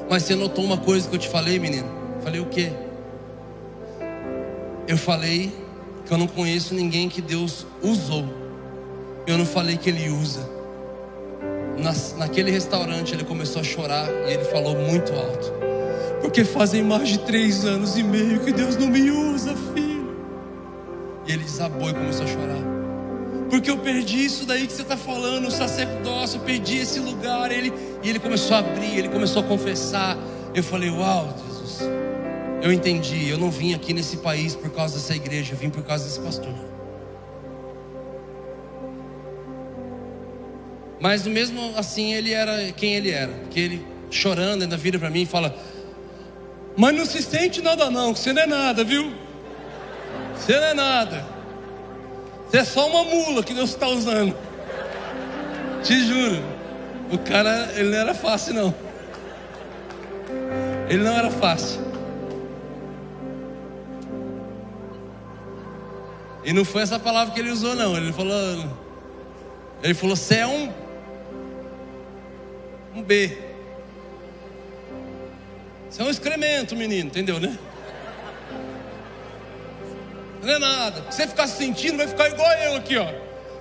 Mas você notou uma coisa que eu te falei, menino? Falei o quê? Eu falei que eu não conheço ninguém que Deus usou. Eu não falei que Ele usa. Na, naquele restaurante ele começou a chorar e ele falou muito alto. Porque fazem mais de três anos e meio que Deus não me usa, filho. E ele desabou e começou a chorar. Porque eu perdi isso daí que você está falando, o sacerdócio, eu perdi esse lugar. Ele, e ele começou a abrir, ele começou a confessar. Eu falei, uau, Jesus, eu entendi. Eu não vim aqui nesse país por causa dessa igreja, eu vim por causa desse pastor. Mas mesmo assim ele era quem ele era, que ele chorando ainda vira para mim e fala: mas não se sente nada não, você não é nada, viu? Você não é nada. Você é só uma mula que Deus está usando. Te juro. O cara, ele não era fácil não. Ele não era fácil. E não foi essa palavra que ele usou não. Ele falou, ele falou, você é um um B. É um excremento, menino, entendeu, né? Não é nada. Se você ficar sentindo, vai ficar igual eu aqui, ó.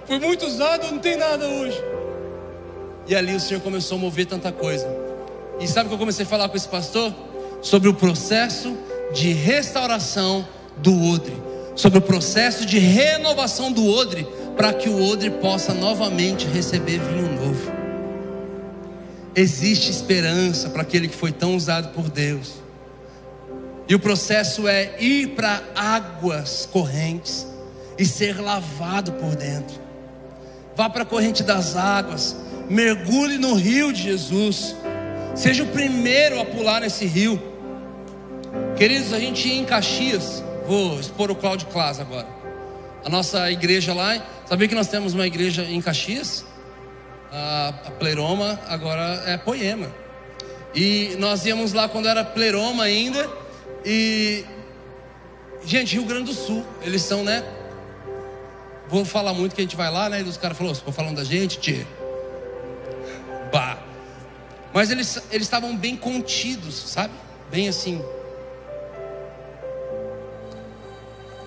Foi muito usado, não tem nada hoje. E ali o Senhor começou a mover tanta coisa. E sabe o que eu comecei a falar com esse pastor? Sobre o processo de restauração do odre. Sobre o processo de renovação do odre. Para que o odre possa novamente receber vinho novo existe esperança para aquele que foi tão usado por Deus. E o processo é ir para águas correntes e ser lavado por dentro. Vá para a corrente das águas, mergulhe no rio de Jesus. Seja o primeiro a pular nesse rio. Queridos, a gente ia em Caxias. Vou expor o Cláudio Claus agora. A nossa igreja lá, sabia que nós temos uma igreja em Caxias? A, a pleroma agora é poema. E nós íamos lá quando era pleroma ainda. E. Gente, Rio Grande do Sul, eles são, né? Vou falar muito que a gente vai lá, né? E os caras falaram, ficou falando da gente, tchê. Bah. Mas eles estavam bem contidos, sabe? Bem assim.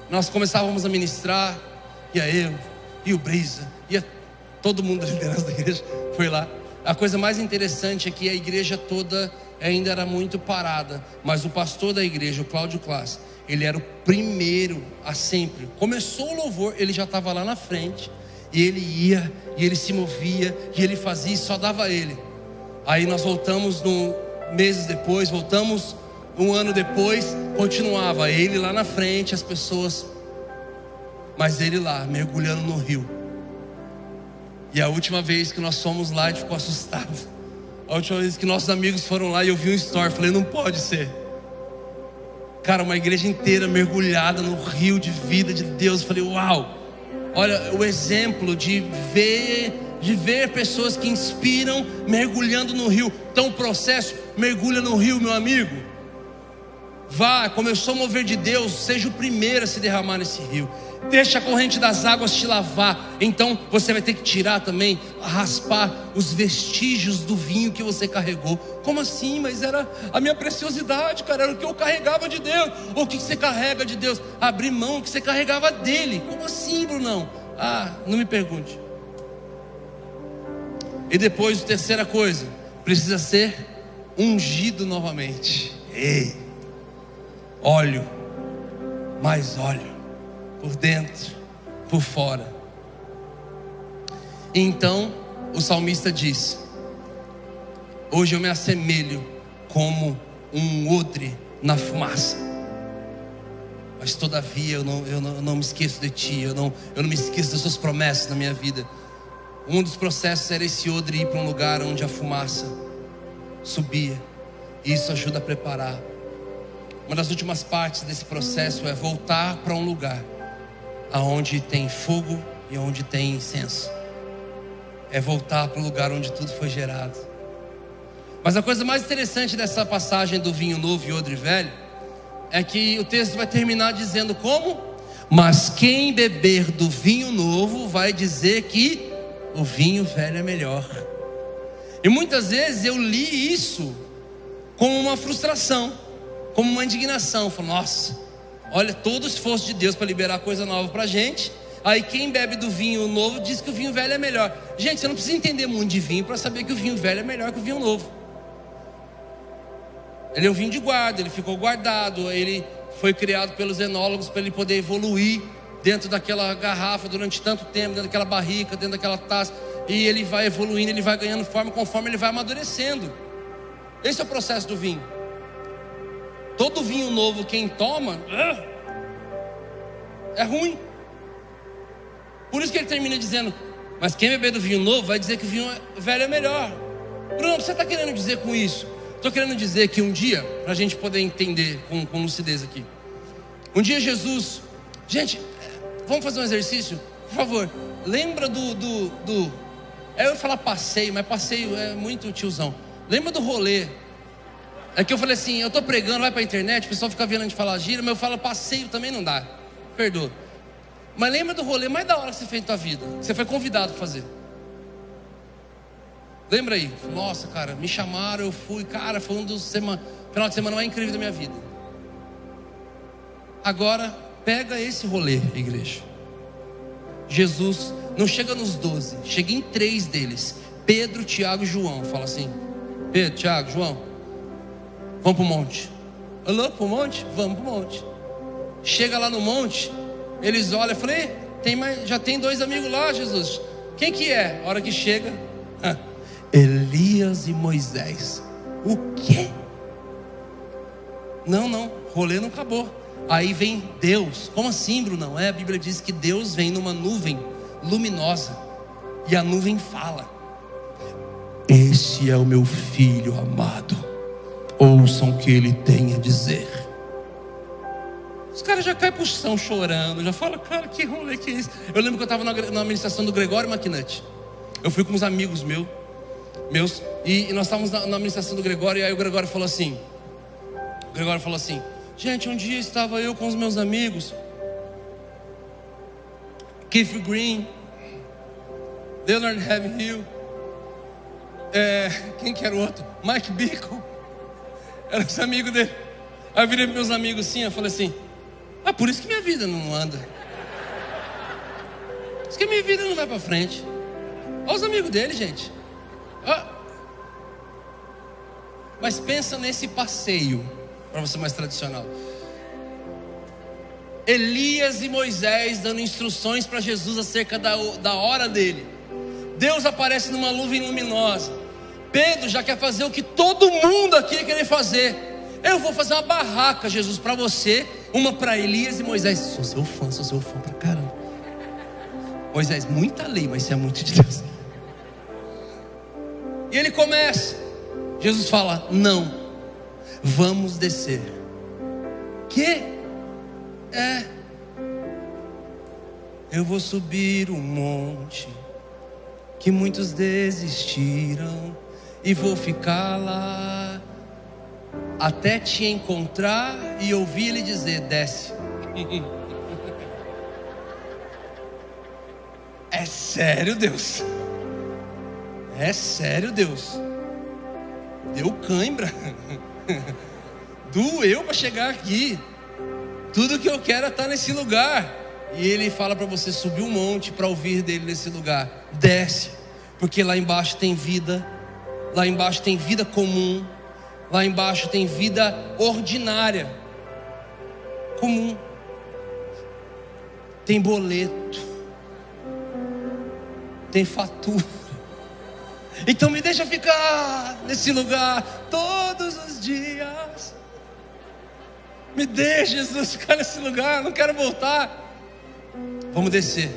Nós começávamos a ministrar, e a eu, e o Brisa, e a todo mundo da liderança da igreja foi lá. A coisa mais interessante é que a igreja toda ainda era muito parada, mas o pastor da igreja, o Cláudio Klaas, ele era o primeiro a sempre. Começou o louvor, ele já estava lá na frente, e ele ia, e ele se movia, e ele fazia, e só dava ele. Aí nós voltamos no, meses depois, voltamos um ano depois, continuava ele lá na frente, as pessoas, mas ele lá, mergulhando no rio. E a última vez que nós fomos lá, gente ficou assustado. A última vez que nossos amigos foram lá e eu vi um story, falei, não pode ser. Cara, uma igreja inteira mergulhada no rio de vida de Deus. Eu falei, uau! Olha o exemplo de ver, de ver pessoas que inspiram mergulhando no rio. Então o processo mergulha no rio, meu amigo. Vá, começou a mover de Deus, seja o primeiro a se derramar nesse rio. Deixa a corrente das águas te lavar. Então você vai ter que tirar também, raspar os vestígios do vinho que você carregou. Como assim? Mas era a minha preciosidade, cara, era o que eu carregava de Deus. O que você carrega de Deus? Abrir mão que você carregava dele. Como assim, Brunão? Ah, não me pergunte. E depois, terceira coisa, precisa ser ungido novamente. Ei, óleo, mais óleo por dentro, por fora. Então o salmista diz: Hoje eu me assemelho como um odre na fumaça. Mas todavia eu não, eu não, eu não me esqueço de ti, eu não, eu não me esqueço das suas promessas na minha vida. Um dos processos era esse odre ir para um lugar onde a fumaça subia. E isso ajuda a preparar. Uma das últimas partes desse processo é voltar para um lugar aonde tem fogo e onde tem incenso. É voltar para o lugar onde tudo foi gerado. Mas a coisa mais interessante dessa passagem do vinho novo e odre velho é que o texto vai terminar dizendo como? Mas quem beber do vinho novo vai dizer que o vinho velho é melhor. E muitas vezes eu li isso como uma frustração, como uma indignação. Falo, nossa, Olha, todo o esforço de Deus para liberar coisa nova para a gente. Aí quem bebe do vinho novo diz que o vinho velho é melhor. Gente, você não precisa entender muito de vinho para saber que o vinho velho é melhor que o vinho novo. Ele é um vinho de guarda, ele ficou guardado, ele foi criado pelos enólogos para ele poder evoluir dentro daquela garrafa durante tanto tempo, dentro daquela barrica, dentro daquela taça, e ele vai evoluindo, ele vai ganhando forma conforme ele vai amadurecendo. Esse é o processo do vinho. Todo vinho novo, quem toma, é ruim. Por isso que ele termina dizendo: Mas quem beber do vinho novo vai dizer que o vinho velho é melhor. Bruno, você está querendo dizer com isso? Estou querendo dizer que um dia, para a gente poder entender com, com lucidez aqui, um dia Jesus, gente, vamos fazer um exercício? Por favor, lembra do. do, do é eu ia falar passeio, mas passeio é muito tiozão. Lembra do rolê é que eu falei assim, eu estou pregando, vai para a internet, o pessoal fica vendo a gente falar gira, mas eu falo passeio também não dá. Perdoa. Mas lembra do rolê mais da hora que você fez na tua vida, você foi convidado a fazer. Lembra aí? Nossa, cara, me chamaram, eu fui, cara, foi um dos semana, final de semana mais incrível da minha vida. Agora, pega esse rolê, igreja. Jesus não chega nos doze, chega em três deles: Pedro, Tiago e João. Fala assim: Pedro, Tiago, João, Vamos para o monte. Alô, para o monte? Vamos para o monte. Chega lá no monte, eles olham e falam: tem mais, já tem dois amigos lá, Jesus. Quem que é? A hora que chega, Elias e Moisés. O quê? Não, não, rolê não acabou. Aí vem Deus. Como assim, Bruno? É, a Bíblia diz que Deus vem numa nuvem luminosa e a nuvem fala: Esse é o meu filho amado ouçam o que ele tem a dizer. Os caras já caem pro chão chorando, já falam, cara, que rolê que é isso? Eu lembro que eu estava na, na administração do Gregório Maquinante. Eu fui com uns amigos meus, meus e, e nós estávamos na, na administração do Gregório, e aí o Gregório falou assim: o Gregório falou assim, gente, um dia estava eu com os meus amigos, Keith Green, Leonard Hill, é, quem que era o outro? Mike Bickle, era os amigos dele. Aí eu virei para meus amigos assim, eu falei assim, ah, por isso que minha vida não anda. Por isso que minha vida não vai para frente. Olha os amigos dele, gente. Ah. Mas pensa nesse passeio, para você mais tradicional. Elias e Moisés dando instruções para Jesus acerca da, da hora dele. Deus aparece numa nuvem luminosa. Pedro já quer fazer o que todo mundo aqui quer fazer. Eu vou fazer uma barraca, Jesus, para você, uma para Elias e Moisés. Sou seu fã, sou seu fã pra caramba. Moisés, muita lei, mas você é muito de Deus. E ele começa. Jesus fala: Não, vamos descer. Que? É. Eu vou subir um monte que muitos desistiram e vou ficar lá até te encontrar e ouvir ele dizer: desce. É sério, Deus. É sério, Deus. Deu cãibra. Doeu para chegar aqui. Tudo que eu quero é estar nesse lugar. E ele fala para você subir um monte para ouvir dele nesse lugar. Desce, porque lá embaixo tem vida. Lá embaixo tem vida comum. Lá embaixo tem vida ordinária. Comum. Tem boleto. Tem fatura. Então me deixa ficar nesse lugar todos os dias. Me deixe, Jesus, ficar nesse lugar, não quero voltar. Vamos descer.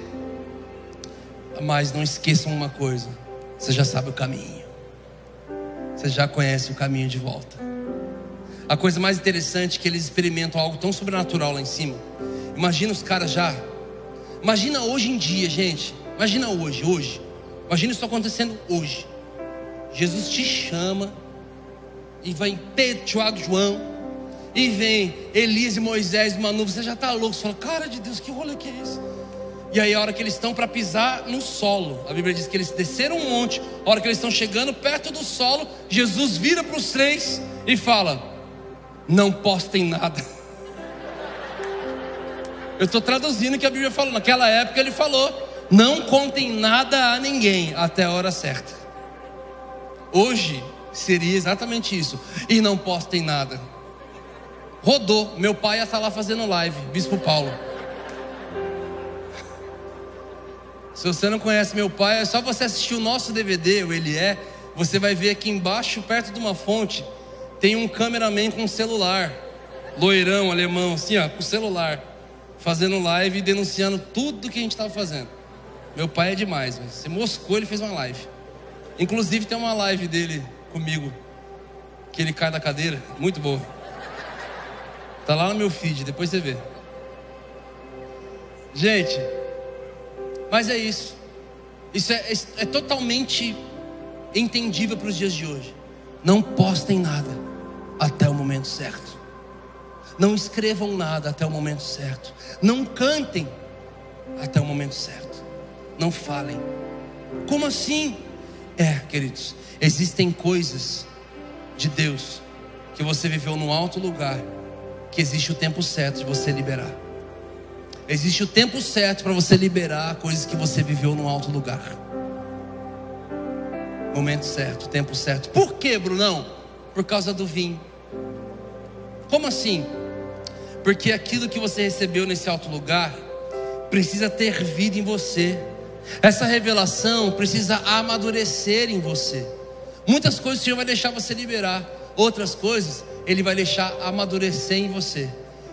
Mas não esqueçam uma coisa: você já sabe o caminho, você já conhece o caminho de volta. A coisa mais interessante é que eles experimentam algo tão sobrenatural lá em cima. Imagina os caras já. Imagina hoje em dia, gente. Imagina hoje, hoje. Imagina isso acontecendo hoje. Jesus te chama e vai Pedro, Tiago, João e vem Elias e Moisés numa nuvem, você já está louco, você fala, cara de Deus, que rolê que é esse? E aí a hora que eles estão para pisar no solo, a Bíblia diz que eles desceram um monte, a hora que eles estão chegando perto do solo, Jesus vira para os três e fala: Não postem nada. Eu estou traduzindo o que a Bíblia falou. Naquela época ele falou: Não contem nada a ninguém até a hora certa. Hoje seria exatamente isso. E não postem nada rodou. Meu pai ia estar lá fazendo live, Bispo Paulo. Se você não conhece meu pai, é só você assistir o nosso DVD, o Ele É. Você vai ver aqui embaixo, perto de uma fonte, tem um cameraman com um celular. Loirão, alemão, assim, ó, com celular. Fazendo live e denunciando tudo que a gente estava fazendo. Meu pai é demais, você moscou, ele fez uma live. Inclusive tem uma live dele comigo, que ele cai da cadeira, muito boa. Tá lá no meu feed, depois você vê. Gente, mas é isso. Isso é, é, é totalmente entendível para os dias de hoje. Não postem nada até o momento certo. Não escrevam nada até o momento certo. Não cantem até o momento certo. Não falem. Como assim? É, queridos, existem coisas de Deus que você viveu num alto lugar que existe o tempo certo de você liberar. Existe o tempo certo para você liberar coisas que você viveu num alto lugar. Momento certo, tempo certo. Por que, Brunão? Por causa do vinho. Como assim? Porque aquilo que você recebeu nesse alto lugar precisa ter vida em você. Essa revelação precisa amadurecer em você. Muitas coisas o Senhor vai deixar você liberar, outras coisas ele vai deixar amadurecer em você.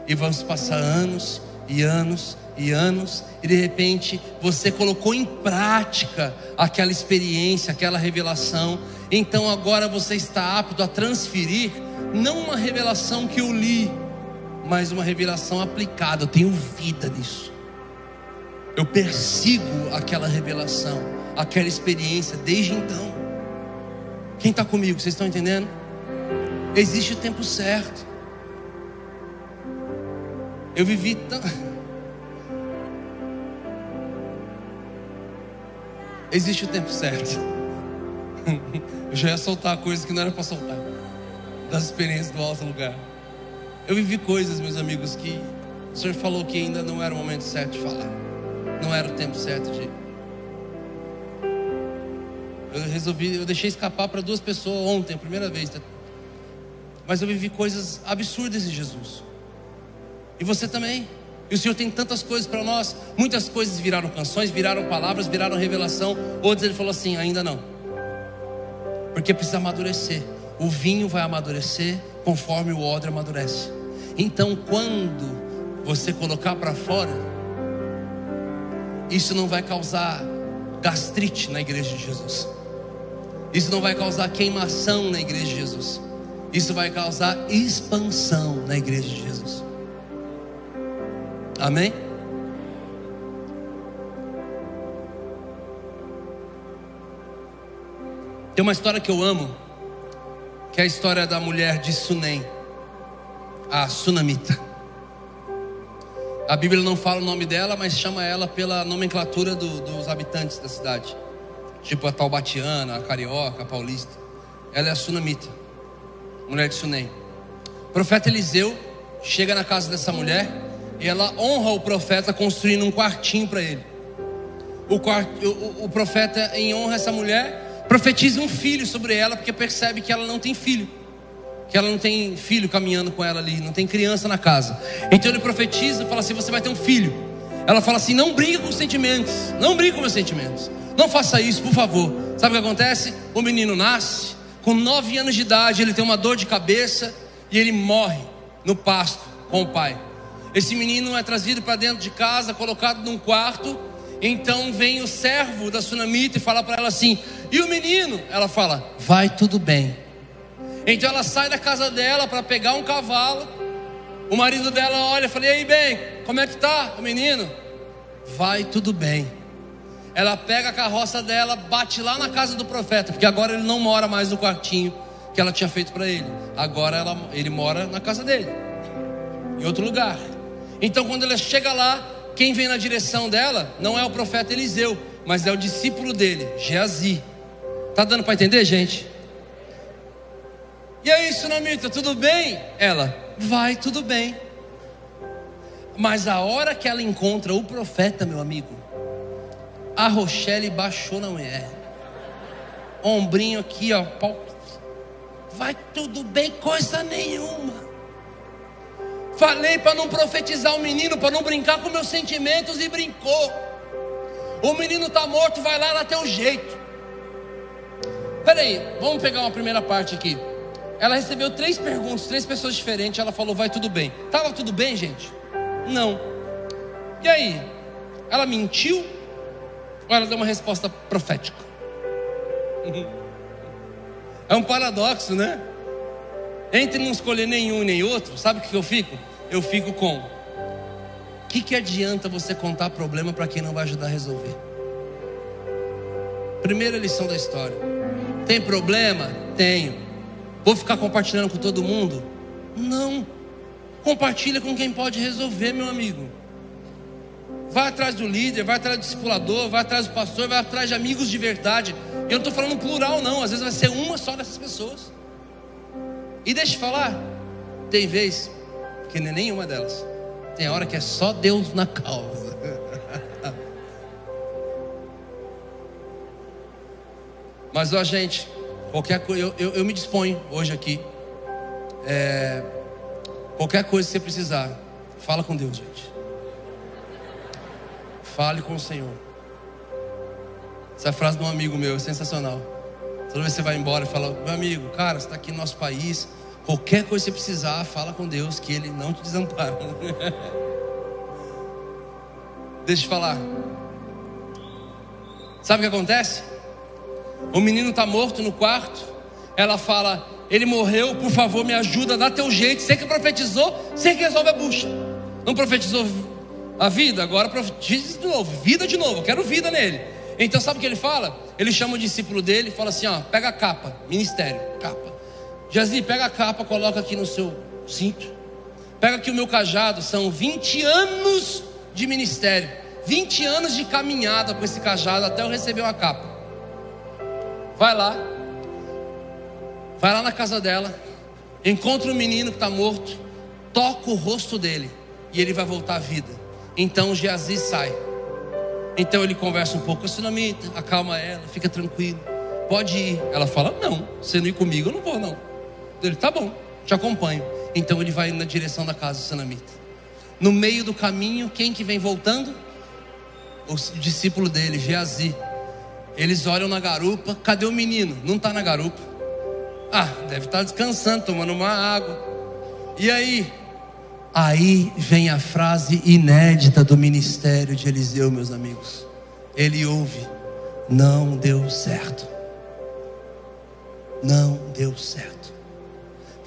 E vamos passar anos e anos e anos, e de repente você colocou em prática aquela experiência, aquela revelação. Então agora você está apto a transferir, não uma revelação que eu li, mas uma revelação aplicada. Eu tenho vida nisso. Eu persigo aquela revelação aquela experiência desde então. Quem está comigo? Vocês estão entendendo? Existe o tempo certo. Eu vivi tão. Existe o tempo certo. Eu já ia soltar coisas que não era para soltar. Das experiências do alto lugar. Eu vivi coisas, meus amigos, que o Senhor falou que ainda não era o momento certo de falar. Não era o tempo certo de. Eu resolvi, eu deixei escapar para duas pessoas ontem, a primeira vez. Mas eu vivi coisas absurdas em Jesus. E você também. E o Senhor tem tantas coisas para nós. Muitas coisas viraram canções, viraram palavras, viraram revelação. Outras ele falou assim: ainda não. Porque precisa amadurecer. O vinho vai amadurecer conforme o odre amadurece. Então, quando você colocar para fora, isso não vai causar gastrite na igreja de Jesus. Isso não vai causar queimação na igreja de Jesus. Isso vai causar expansão na igreja de Jesus. Amém? Tem uma história que eu amo, que é a história da mulher de Sunem, a Sunamita. A Bíblia não fala o nome dela, mas chama ela pela nomenclatura do, dos habitantes da cidade. Tipo a Taubatiana, a Carioca, a Paulista. Ela é a Sunamita, mulher de Sunem. O profeta Eliseu chega na casa dessa mulher e ela honra o profeta construindo um quartinho para ele. O, o, o profeta, em honra a essa mulher, profetiza um filho sobre ela, porque percebe que ela não tem filho que ela não tem filho caminhando com ela ali, não tem criança na casa. Então ele profetiza, fala assim: você vai ter um filho. Ela fala assim: não briga com os sentimentos, não briga com meus sentimentos, não faça isso, por favor. Sabe o que acontece? O menino nasce, com nove anos de idade, ele tem uma dor de cabeça e ele morre no pasto com o pai. Esse menino é trazido para dentro de casa, colocado num quarto. Então vem o servo da sunamita e fala para ela assim: e o menino? Ela fala: vai tudo bem então ela sai da casa dela para pegar um cavalo. O marido dela olha e fala: E aí, bem, como é que tá o menino? Vai tudo bem. Ela pega a carroça dela, bate lá na casa do profeta, porque agora ele não mora mais no quartinho que ela tinha feito para ele. Agora ela, ele mora na casa dele, em outro lugar. Então, quando ela chega lá, quem vem na direção dela não é o profeta Eliseu, mas é o discípulo dele, Geazi. Tá dando para entender, gente? E aí, Sunamita, tudo bem? Ela, vai tudo bem. Mas a hora que ela encontra o profeta, meu amigo, a Rochelle baixou na mulher. Ombrinho aqui, ó. Vai tudo bem, coisa nenhuma. Falei para não profetizar o menino, para não brincar com meus sentimentos e brincou. O menino está morto, vai lá, lá tem um jeito. Peraí, vamos pegar uma primeira parte aqui. Ela recebeu três perguntas, três pessoas diferentes. Ela falou: Vai tudo bem. Tava tudo bem, gente? Não. E aí? Ela mentiu? Ou ela deu uma resposta profética? É um paradoxo, né? Entre não escolher nenhum e nem outro, sabe o que eu fico? Eu fico com: O que, que adianta você contar problema para quem não vai ajudar a resolver? Primeira lição da história: Tem problema? Tenho. Vou ficar compartilhando com todo mundo? Não. Compartilha com quem pode resolver, meu amigo. Vai atrás do líder, vai atrás do discipulador, vai atrás do pastor, vai atrás de amigos de verdade. Eu não estou falando plural, não. Às vezes vai ser uma só dessas pessoas. E deixa eu falar, tem vez que nem nenhuma delas. Tem hora que é só Deus na causa. Mas ó, gente, Qualquer coisa, eu, eu, eu, me disponho hoje aqui. É, qualquer coisa que você precisar, fala com Deus, gente. Fale com o Senhor. Essa é frase de um amigo meu, é sensacional. Toda vez que você vai embora e fala, meu amigo, cara, você está aqui no nosso país. Qualquer coisa que você precisar, fala com Deus que Ele não te desampara. Deixa eu te falar. Sabe o que acontece? O menino está morto no quarto. Ela fala: Ele morreu, por favor, me ajuda, dá teu jeito. Você que profetizou, você que resolve a bucha. Não profetizou a vida, agora profetiza de novo, vida de novo. Eu quero vida nele. Então sabe o que ele fala? Ele chama o discípulo dele e fala assim: ó, pega a capa, ministério, capa. Jazi, pega a capa, coloca aqui no seu cinto. Pega aqui o meu cajado, são 20 anos de ministério, 20 anos de caminhada com esse cajado até eu receber uma capa. Vai lá, vai lá na casa dela, encontra o menino que está morto, toca o rosto dele e ele vai voltar à vida. Então Geazi sai. Então ele conversa um pouco com a sunamita, acalma ela, fica tranquilo. Pode ir. Ela fala: Não, você não ir comigo, eu não vou, não. Ele, tá bom, te acompanho. Então ele vai na direção da casa do sunamita. No meio do caminho, quem que vem voltando? O discípulo dele, Geazi. Eles olham na garupa, cadê o menino? Não está na garupa. Ah, deve estar tá descansando, tomando uma água. E aí? Aí vem a frase inédita do ministério de Eliseu, meus amigos. Ele ouve: não deu certo. Não deu certo.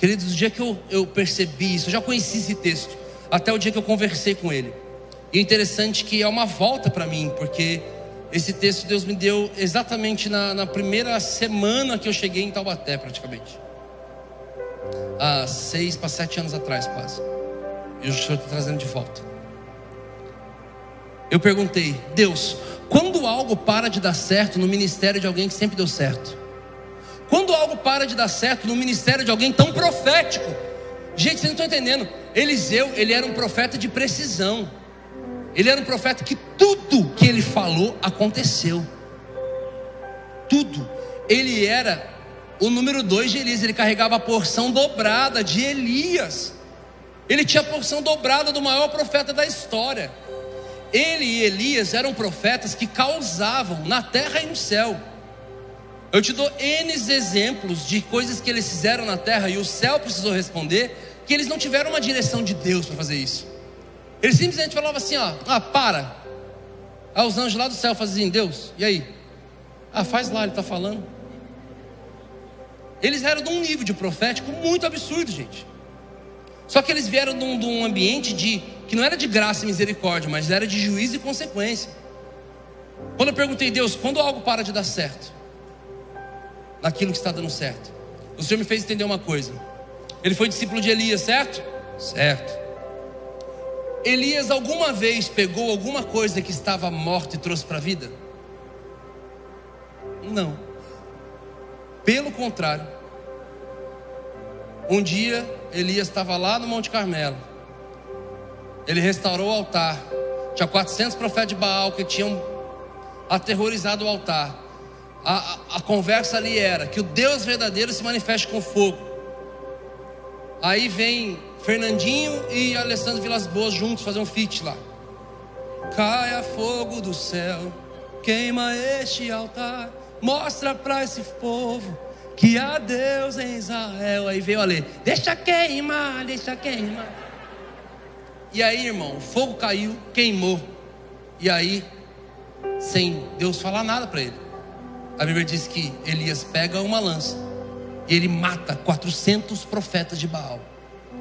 Queridos, o dia que eu, eu percebi isso, eu já conheci esse texto, até o dia que eu conversei com ele. E é interessante que é uma volta para mim, porque esse texto Deus me deu exatamente na, na primeira semana que eu cheguei em Taubaté, praticamente. Há seis para sete anos atrás, quase. E o Senhor está trazendo de volta. Eu perguntei, Deus, quando algo para de dar certo no ministério de alguém que sempre deu certo? Quando algo para de dar certo no ministério de alguém tão profético? Gente, vocês não estão entendendo. Eliseu, ele era um profeta de precisão. Ele era um profeta que tudo que ele falou aconteceu. Tudo. Ele era o número dois de Elias, ele carregava a porção dobrada de Elias. Ele tinha a porção dobrada do maior profeta da história. Ele e Elias eram profetas que causavam na terra e no céu. Eu te dou N exemplos de coisas que eles fizeram na terra e o céu precisou responder, que eles não tiveram uma direção de Deus para fazer isso. Eles simplesmente falavam assim: ó, ah, para. Aí os anjos lá do céu faziam, Deus, e aí? Ah, faz lá, ele está falando. Eles eram de um nível de profético muito absurdo, gente. Só que eles vieram de um, de um ambiente de que não era de graça e misericórdia, mas era de juízo e consequência. Quando eu perguntei, Deus, quando algo para de dar certo? Naquilo que está dando certo. O Senhor me fez entender uma coisa. Ele foi discípulo de Elias, certo? Certo. Elias alguma vez pegou alguma coisa que estava morta e trouxe para a vida? Não. Pelo contrário. Um dia Elias estava lá no Monte Carmelo. Ele restaurou o altar. Tinha 400 profetas de Baal que tinham aterrorizado o altar. A, a, conversa ali era que o Deus verdadeiro se manifeste com fogo. Aí vem Fernandinho e Alessandro Vilas Boas juntos fazer um feat lá. Caia fogo do céu, queima este altar, mostra para esse povo que há Deus em Israel. Aí veio a ler, deixa queimar, deixa queimar. E aí, irmão, o fogo caiu, queimou. E aí, sem Deus falar nada para ele. A Bíblia diz que Elias pega uma lança e ele mata 400 profetas de Baal.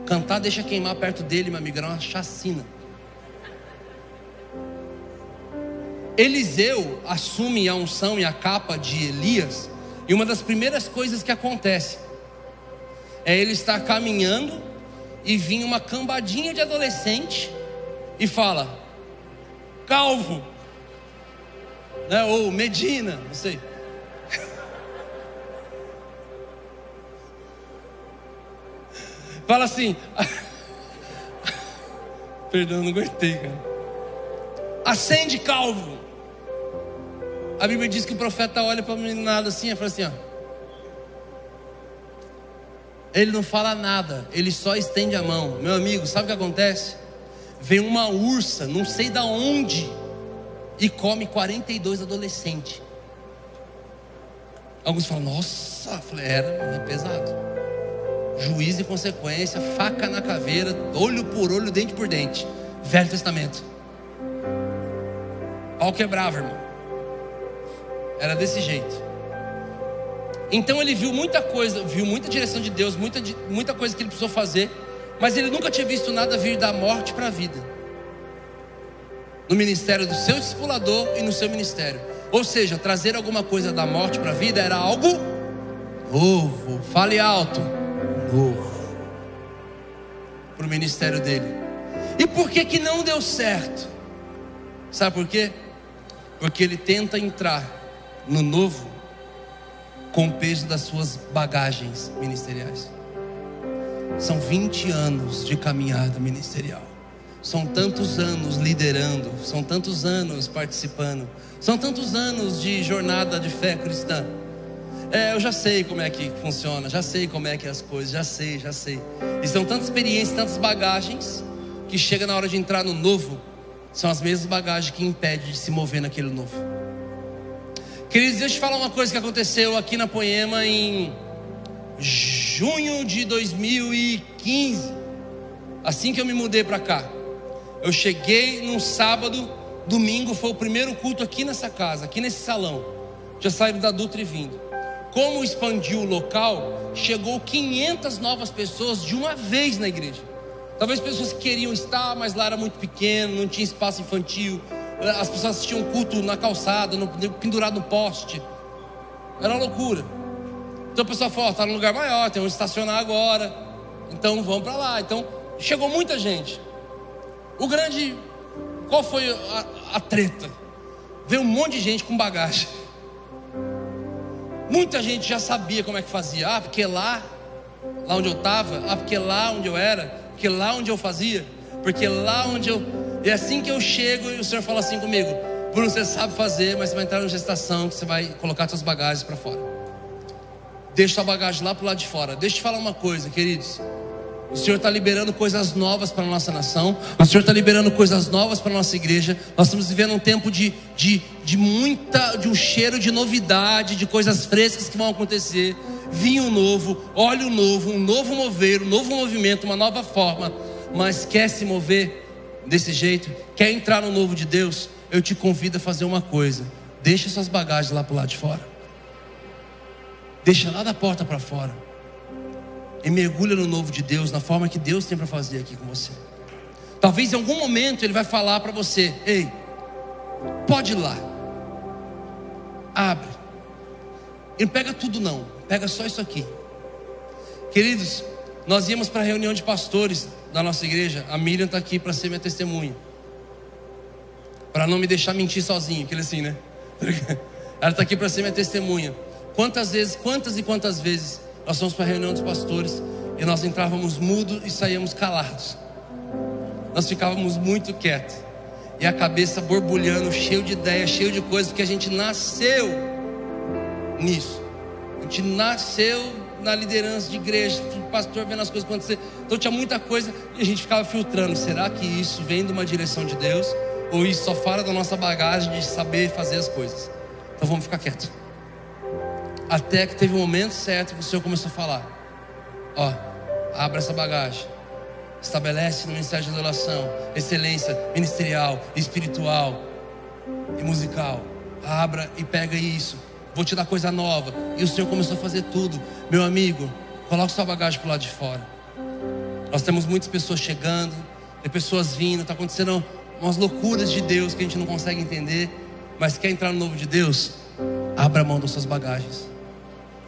Cantar deixa queimar perto dele, meu amigo, era uma chacina. Eliseu assume a unção e a capa de Elias e uma das primeiras coisas que acontece é ele estar caminhando e vir uma cambadinha de adolescente e fala: Calvo, né? ou Medina, não sei. Fala assim. Perdão, não aguentei, cara. Acende calvo. A Bíblia diz que o profeta olha para a meninada assim e fala assim: ó. Ele não fala nada, ele só estende a mão. Meu amigo, sabe o que acontece? Vem uma ursa, não sei da onde, e come 42 adolescentes. Alguns falam, nossa, falei, era, é pesado. Juízo e consequência, faca na caveira, olho por olho, dente por dente. Velho Testamento. Pau quebrava, irmão. Era desse jeito. Então ele viu muita coisa, viu muita direção de Deus, muita, muita coisa que ele precisou fazer, mas ele nunca tinha visto nada vir da morte para a vida. No ministério do seu discipulador e no seu ministério. Ou seja, trazer alguma coisa da morte para a vida era algo novo. Fale alto. Novo. Para o ministério dele. E por que que não deu certo? Sabe por quê? Porque ele tenta entrar no novo com o peso das suas bagagens ministeriais. São 20 anos de caminhada ministerial. São tantos anos liderando, são tantos anos participando, são tantos anos de jornada de fé cristã. É, eu já sei como é que funciona, já sei como é que é as coisas, já sei, já sei. E são tantas experiências, tantas bagagens, que chega na hora de entrar no novo, são as mesmas bagagens que impedem de se mover naquele novo. Queridos, deixa eu te falar uma coisa que aconteceu aqui na Poema em junho de 2015, assim que eu me mudei para cá. Eu cheguei num sábado, domingo foi o primeiro culto aqui nessa casa, aqui nesse salão. Já saíram da Dutra e vindo. Como expandiu o local, chegou 500 novas pessoas de uma vez na igreja. Talvez pessoas que queriam estar, mas lá era muito pequeno, não tinha espaço infantil. As pessoas assistiam culto na calçada, no, pendurado no poste. Era uma loucura. Então o pessoal falou: está num lugar maior, tem onde estacionar agora. Então vamos para lá. Então chegou muita gente. O grande. Qual foi a, a treta? Veio um monte de gente com bagagem. Muita gente já sabia como é que fazia. Ah, porque lá, lá onde eu estava, ah, porque lá onde eu era, porque lá onde eu fazia, porque lá onde eu. E é assim que eu chego e o Senhor fala assim comigo: Bruno, você sabe fazer, mas você vai entrar numa gestação que você vai colocar suas bagagens para fora. Deixa sua bagagem lá para o lado de fora. Deixa eu te falar uma coisa, queridos. O Senhor está liberando coisas novas para a nossa nação. O Senhor está liberando coisas novas para a nossa igreja. Nós estamos vivendo um tempo de, de, de muita, de um cheiro de novidade, de coisas frescas que vão acontecer. Vinho novo, óleo novo, um novo mover, um novo movimento, uma nova forma. Mas quer se mover desse jeito? Quer entrar no novo de Deus? Eu te convido a fazer uma coisa. Deixa suas bagagens lá para o lado de fora. Deixa lá da porta para fora e mergulha no novo de Deus, na forma que Deus tem para fazer aqui com você. Talvez em algum momento Ele vai falar para você: Ei, pode ir lá, abre. E não pega tudo, não, pega só isso aqui. Queridos, nós íamos para a reunião de pastores da nossa igreja. A Miriam está aqui para ser minha testemunha, para não me deixar mentir sozinho, aquele assim, né? Ela está aqui para ser minha testemunha. Quantas vezes, quantas e quantas vezes nós fomos para a reunião dos pastores e nós entrávamos mudos e saíamos calados. Nós ficávamos muito quietos. E a cabeça borbulhando, cheio de ideias, cheio de coisas, porque a gente nasceu nisso. A gente nasceu na liderança de igreja, o pastor vendo as coisas acontecer. Então tinha muita coisa e a gente ficava filtrando. Será que isso vem de uma direção de Deus? Ou isso só fala da nossa bagagem de saber fazer as coisas? Então vamos ficar quietos. Até que teve um momento certo que o Senhor começou a falar: Ó, abra essa bagagem. Estabelece no ministério de adoração, excelência ministerial, espiritual e musical. Abra e pega isso. Vou te dar coisa nova. E o Senhor começou a fazer tudo. Meu amigo, coloque sua bagagem para o lado de fora. Nós temos muitas pessoas chegando, tem pessoas vindo, está acontecendo umas loucuras de Deus que a gente não consegue entender. Mas quer entrar no novo de Deus? Abra a mão das suas bagagens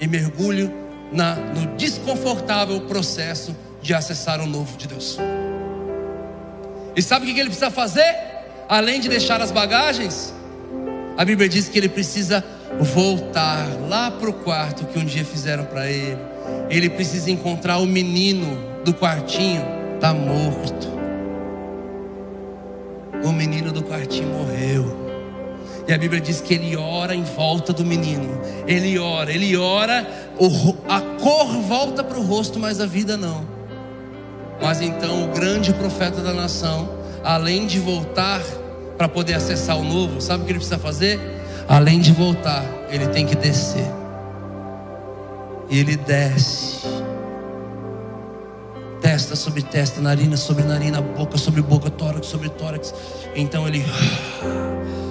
e mergulho na, no desconfortável processo de acessar o novo de Deus. E sabe o que ele precisa fazer? Além de deixar as bagagens, a Bíblia diz que ele precisa voltar lá para o quarto que um dia fizeram para ele. Ele precisa encontrar o menino do quartinho, está morto. O menino do quartinho morreu. E a Bíblia diz que ele ora em volta do menino. Ele ora, ele ora, a cor volta para o rosto, mas a vida não. Mas então o grande profeta da nação, além de voltar para poder acessar o novo, sabe o que ele precisa fazer? Além de voltar, ele tem que descer. E ele desce. Testa sobre testa, narina sobre narina, boca sobre boca, tórax sobre tórax. Então ele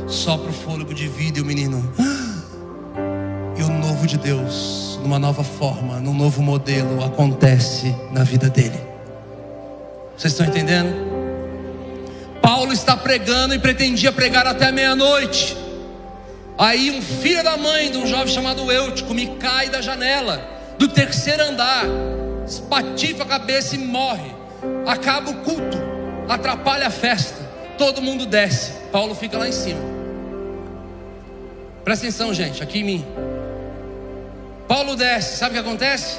sopra o fôlego de vida e o menino. E o novo de Deus, numa nova forma, num novo modelo, acontece na vida dele. Vocês estão entendendo? Paulo está pregando e pretendia pregar até meia-noite. Aí um filho da mãe de um jovem chamado Eutico me cai da janela do terceiro andar, espatifa a cabeça e morre. Acaba o culto, atrapalha a festa, todo mundo desce. Paulo fica lá em cima. Presta atenção, gente, aqui em mim. Paulo desce, sabe o que acontece?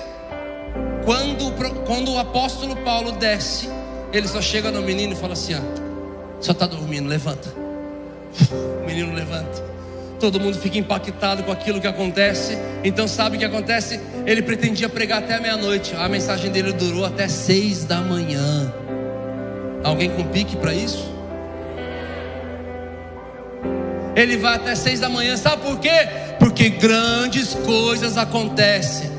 Quando, quando o apóstolo Paulo desce, ele só chega no menino e fala assim: ah, só está dormindo, levanta. O menino levanta. Todo mundo fica impactado com aquilo que acontece. Então, sabe o que acontece? Ele pretendia pregar até meia-noite. A mensagem dele durou até seis da manhã. Alguém com pique para isso? Ele vai até seis da manhã, sabe por quê? Porque grandes coisas acontecem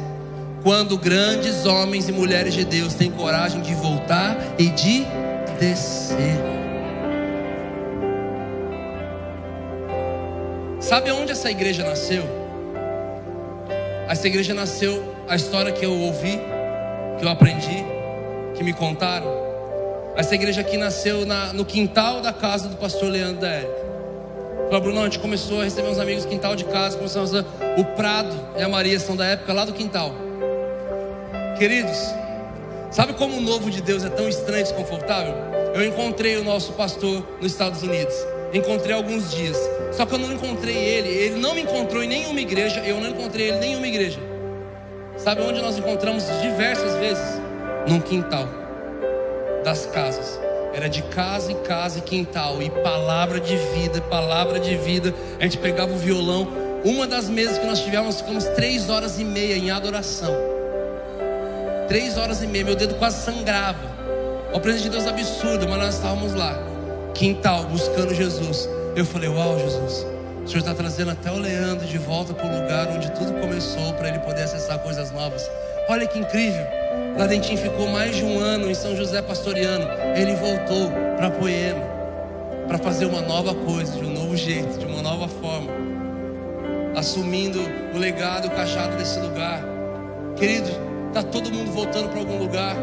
quando grandes homens e mulheres de Deus têm coragem de voltar e de descer. Sabe onde essa igreja nasceu? Essa igreja nasceu, a história que eu ouvi, que eu aprendi, que me contaram. Essa igreja aqui nasceu na, no quintal da casa do pastor Leandro da Érica. Falou, Bruno, a gente começou a receber uns amigos quintal de casa, começamos a, o Prado e a Maria são da época lá do quintal. Queridos, sabe como o novo de Deus é tão estranho e desconfortável? Eu encontrei o nosso pastor nos Estados Unidos. Encontrei alguns dias. Só que eu não encontrei ele, ele não me encontrou em nenhuma igreja, eu não encontrei ele em nenhuma igreja. Sabe onde nós encontramos diversas vezes? Num quintal das casas. Era de casa em casa e quintal, e palavra de vida, palavra de vida. A gente pegava o violão. Uma das mesas que nós tivemos, ficamos três horas e meia em adoração. Três horas e meia, meu dedo quase sangrava. O presente de Deus absurdo, mas nós estávamos lá, quintal, buscando Jesus. Eu falei: Uau, Jesus, o Senhor está trazendo até o Leandro de volta para o lugar onde tudo começou, para ele poder acessar coisas novas. Olha que incrível. Ladentim ficou mais de um ano em São José Pastoriano. Ele voltou para Poema, para fazer uma nova coisa, de um novo jeito, de uma nova forma, assumindo o legado, o cajado desse lugar. Querido, está todo mundo voltando para algum lugar.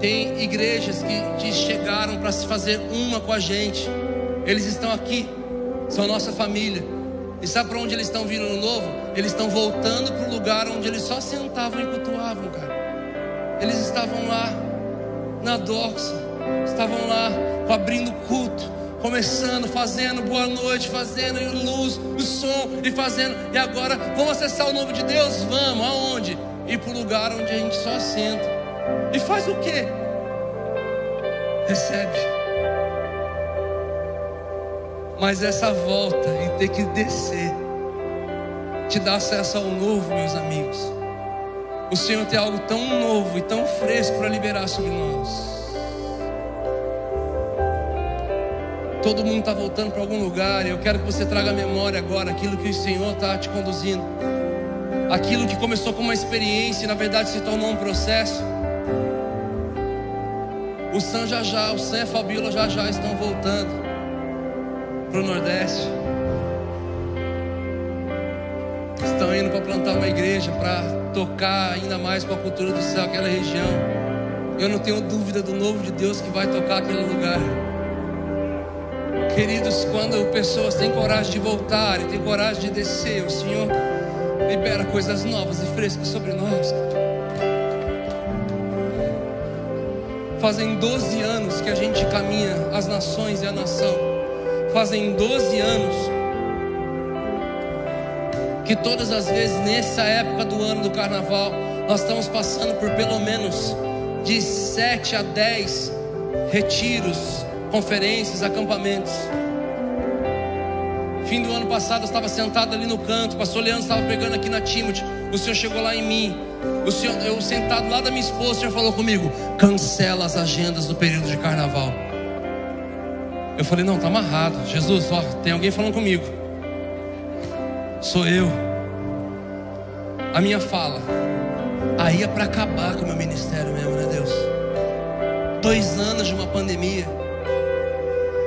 Tem igrejas que, que chegaram para se fazer uma com a gente. Eles estão aqui, são nossa família. E sabe para onde eles estão vindo no novo? Eles estão voltando para o lugar onde eles só sentavam e cultuavam, cara. Eles estavam lá na doxa, estavam lá abrindo culto, começando, fazendo boa noite, fazendo luz, o som e fazendo. E agora vamos acessar o novo de Deus? Vamos, aonde? Ir para o lugar onde a gente só senta. E faz o quê? Recebe. Mas essa volta e ter que descer te dá acesso ao novo, meus amigos. O Senhor tem algo tão novo e tão fresco para liberar sobre nós. Todo mundo está voltando para algum lugar e eu quero que você traga memória agora aquilo que o Senhor está te conduzindo. Aquilo que começou como uma experiência e na verdade se tornou um processo. O Sam já já, o Sam e a Fabíola já já estão voltando para o Nordeste. Estão indo para plantar uma igreja, para tocar ainda mais com a cultura do céu, aquela região. Eu não tenho dúvida do novo de Deus que vai tocar aquele lugar. Queridos, quando pessoas têm coragem de voltar e têm coragem de descer, o Senhor libera coisas novas e frescas sobre nós. Fazem 12 anos que a gente caminha as nações e a nação fazem 12 anos que todas as vezes nessa época do ano do carnaval nós estamos passando por pelo menos de 7 a 10 retiros, conferências, acampamentos. Fim do ano passado eu estava sentado ali no canto, o pastor Leandro estava pregando aqui na Timothy. O Senhor chegou lá em mim. O Senhor, eu sentado lá da minha esposa, o Senhor falou comigo: cancela as agendas do período de carnaval. Eu falei: Não, está amarrado. Jesus, ó, tem alguém falando comigo. Sou eu. A minha fala. Aí é para acabar com o meu ministério mesmo, né, Deus? Dois anos de uma pandemia.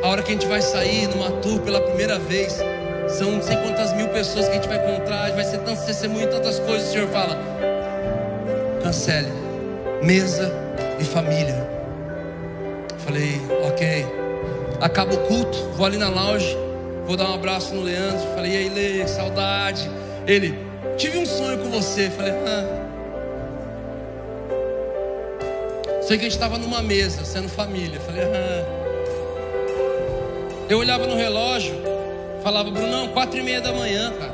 A hora que a gente vai sair numa tour pela primeira vez, são não sei quantas mil pessoas que a gente vai encontrar, vai ser tanto testemunho, tantas coisas. O Senhor fala: cancele, mesa e família. Falei, ok acaba o culto, vou ali na lounge, Vou dar um abraço no Leandro. Falei, e aí, Lê, saudade. Ele, tive um sonho com você. Falei, ah. Sei que a gente estava numa mesa, sendo família. Falei, ah. Eu olhava no relógio, falava, Brunão, quatro e meia da manhã, cara.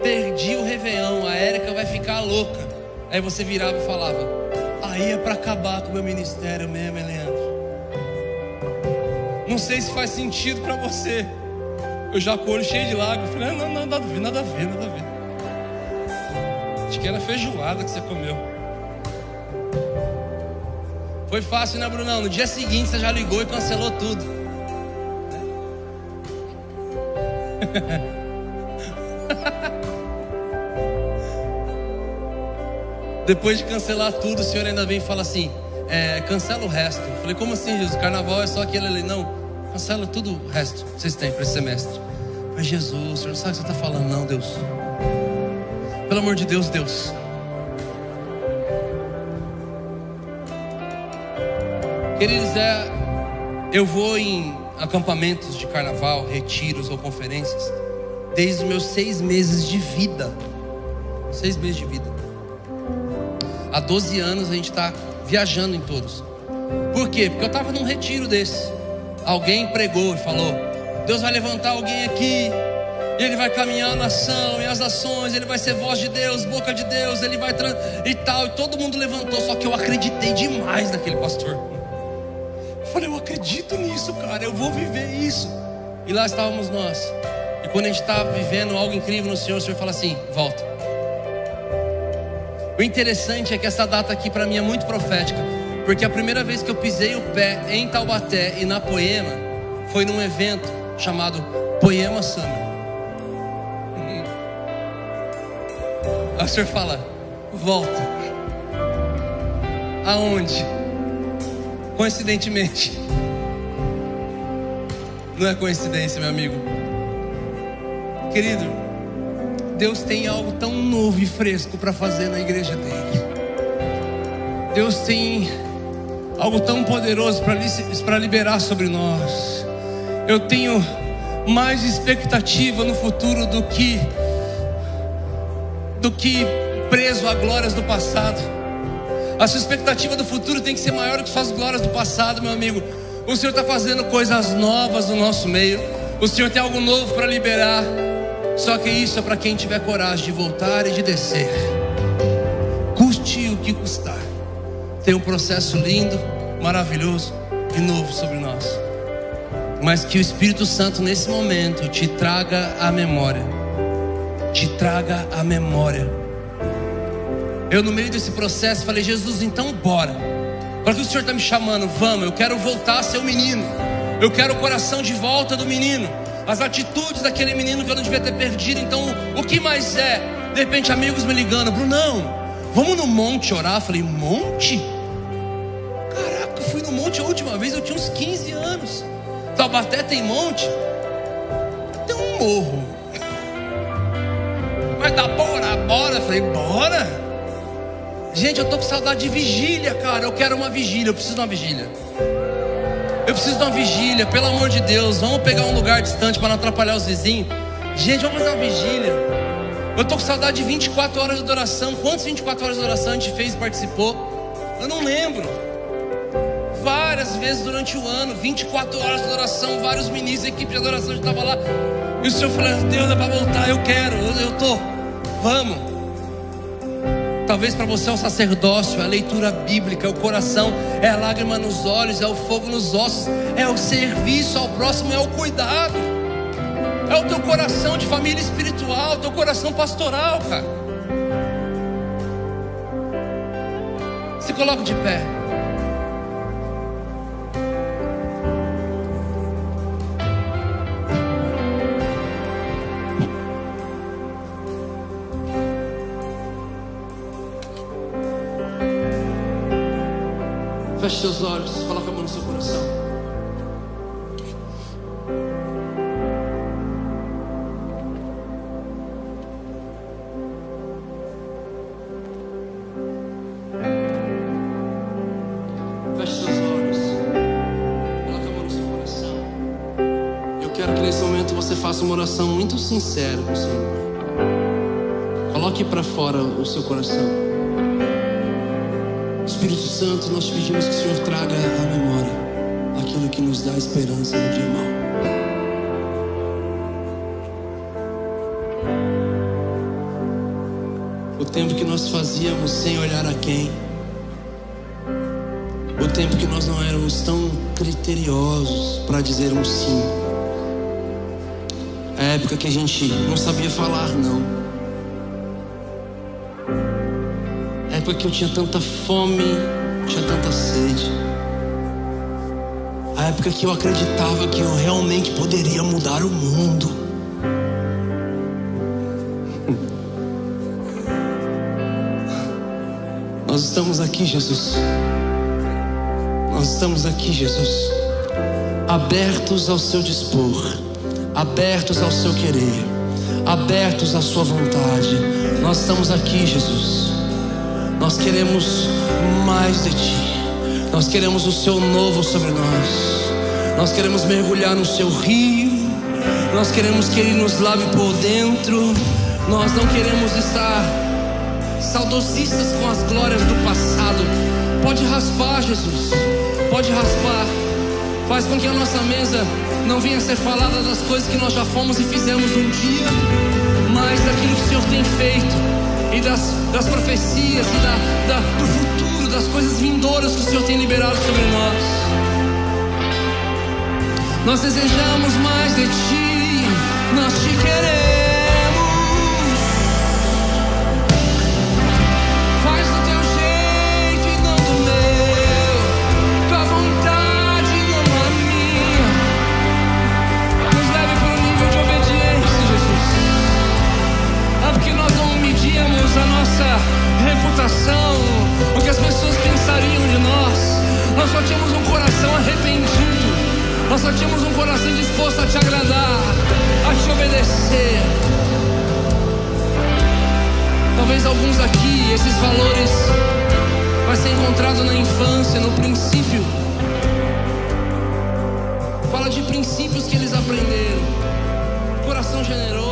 Perdi o Réveillon, a Érica vai ficar louca. Aí você virava e falava, aí é para acabar com o meu ministério mesmo, Leandro. Não sei se faz sentido para você. Eu já com cheio de lágrimas. Falei, não, não, nada a ver, nada a ver, nada a ver. Acho que era feijoada que você comeu. Foi fácil, né, Brunão? No dia seguinte você já ligou e cancelou tudo. Depois de cancelar tudo, o senhor ainda vem e fala assim: é, cancela o resto. Eu falei, como assim, Jesus? Carnaval é só aquele ali. Não, cancela tudo o resto que vocês têm para esse semestre. Mas Jesus, o senhor não sabe o que você está falando, não, Deus. Pelo amor de Deus, Deus. Queridos, é, eu vou em acampamentos de carnaval, retiros ou conferências, desde os meus seis meses de vida. Seis meses de vida. Há 12 anos a gente está viajando em todos. Por quê? Porque eu estava num retiro desse. Alguém pregou e falou: Deus vai levantar alguém aqui. E ele vai caminhar na ação e as ações, ele vai ser voz de Deus, boca de Deus, ele vai e tal. E todo mundo levantou, só que eu acreditei demais naquele pastor. Eu falei, eu acredito nisso, cara, eu vou viver isso. E lá estávamos nós. E quando a gente está vivendo algo incrível no Senhor, o Senhor fala assim: volta. O interessante é que essa data aqui para mim é muito profética, porque a primeira vez que eu pisei o pé em Taubaté e na Poema foi num evento chamado Poema Summer. Aí o senhor fala, volta. Aonde? Coincidentemente. Não é coincidência, meu amigo. Querido, Deus tem algo tão novo e fresco para fazer na igreja dele. Deus tem algo tão poderoso para liberar sobre nós. Eu tenho mais expectativa no futuro do que do que preso a glórias do passado. A sua expectativa do futuro tem que ser maior que suas glórias do passado, meu amigo. O Senhor está fazendo coisas novas no nosso meio. O Senhor tem algo novo para liberar. Só que isso é para quem tiver coragem de voltar e de descer. Custe o que custar. Tem um processo lindo, maravilhoso e novo sobre nós. Mas que o Espírito Santo nesse momento te traga a memória. Te traga a memória. Eu no meio desse processo falei, Jesus, então bora. Para que o Senhor está me chamando, vamos, eu quero voltar a ser o menino. Eu quero o coração de volta do menino as atitudes daquele menino que eu não devia ter perdido. Então, o que mais é? De repente, amigos me ligando, Brunão, vamos no monte orar. Eu falei, monte? Caraca, eu fui no monte a última vez, eu tinha uns 15 anos. Taubaté tem monte? Tem um morro. Mas dá bora, bora. Eu falei, bora. Gente, eu tô com saudade de vigília, cara. Eu quero uma vigília, eu preciso de uma vigília. Eu preciso de uma vigília, pelo amor de Deus. Vamos pegar um lugar distante para não atrapalhar os vizinhos. Gente, vamos fazer uma vigília. Eu estou com saudade de 24 horas de adoração. Quantas 24 horas de adoração a gente fez e participou? Eu não lembro. Várias vezes durante o ano, 24 horas de adoração, vários ministros, equipe de adoração, estava lá. E o Senhor falou: Deus é para voltar, eu quero, eu estou. Vamos. Talvez para você é o sacerdócio, é a leitura bíblica, é o coração, é a lágrima nos olhos, é o fogo nos ossos, é o serviço ao próximo, é o cuidado, é o teu coração de família espiritual, teu coração pastoral, cara. Se coloca de pé. Feche seus olhos, coloca você faça uma oração muito sincera com o Senhor. Coloque para fora o seu coração. Espírito Santo, nós pedimos que o Senhor traga à memória aquilo que nos dá esperança no dia mau. O tempo que nós fazíamos sem olhar a quem. O tempo que nós não éramos tão criteriosos para dizer um sim. A época que a gente não sabia falar não. A época que eu tinha tanta fome, tinha tanta sede. A época que eu acreditava que eu realmente poderia mudar o mundo. Nós estamos aqui, Jesus. Nós estamos aqui, Jesus, abertos ao seu dispor, abertos ao seu querer, abertos à sua vontade. Nós estamos aqui, Jesus. Nós queremos mais de ti. Nós queremos o seu novo sobre nós. Nós queremos mergulhar no seu rio. Nós queremos que ele nos lave por dentro. Nós não queremos estar saudosistas com as glórias do passado. Pode raspar, Jesus. Pode raspar. Faz com que a nossa mesa não venha ser falada das coisas que nós já fomos e fizemos um dia, mas daquilo que o Senhor tem feito e das, das profecias e da, da, do futuro, das coisas vindouras que o Senhor tem liberado sobre nós. Nós desejamos mais de Ti, nós te queremos. nossa reputação, o que as pessoas pensariam de nós. Nós só tínhamos um coração arrependido, nós só tínhamos um coração disposto a te agradar, a te obedecer. Talvez alguns aqui, esses valores, vai ser encontrado na infância, no princípio. Fala de princípios que eles aprenderam. Coração generoso.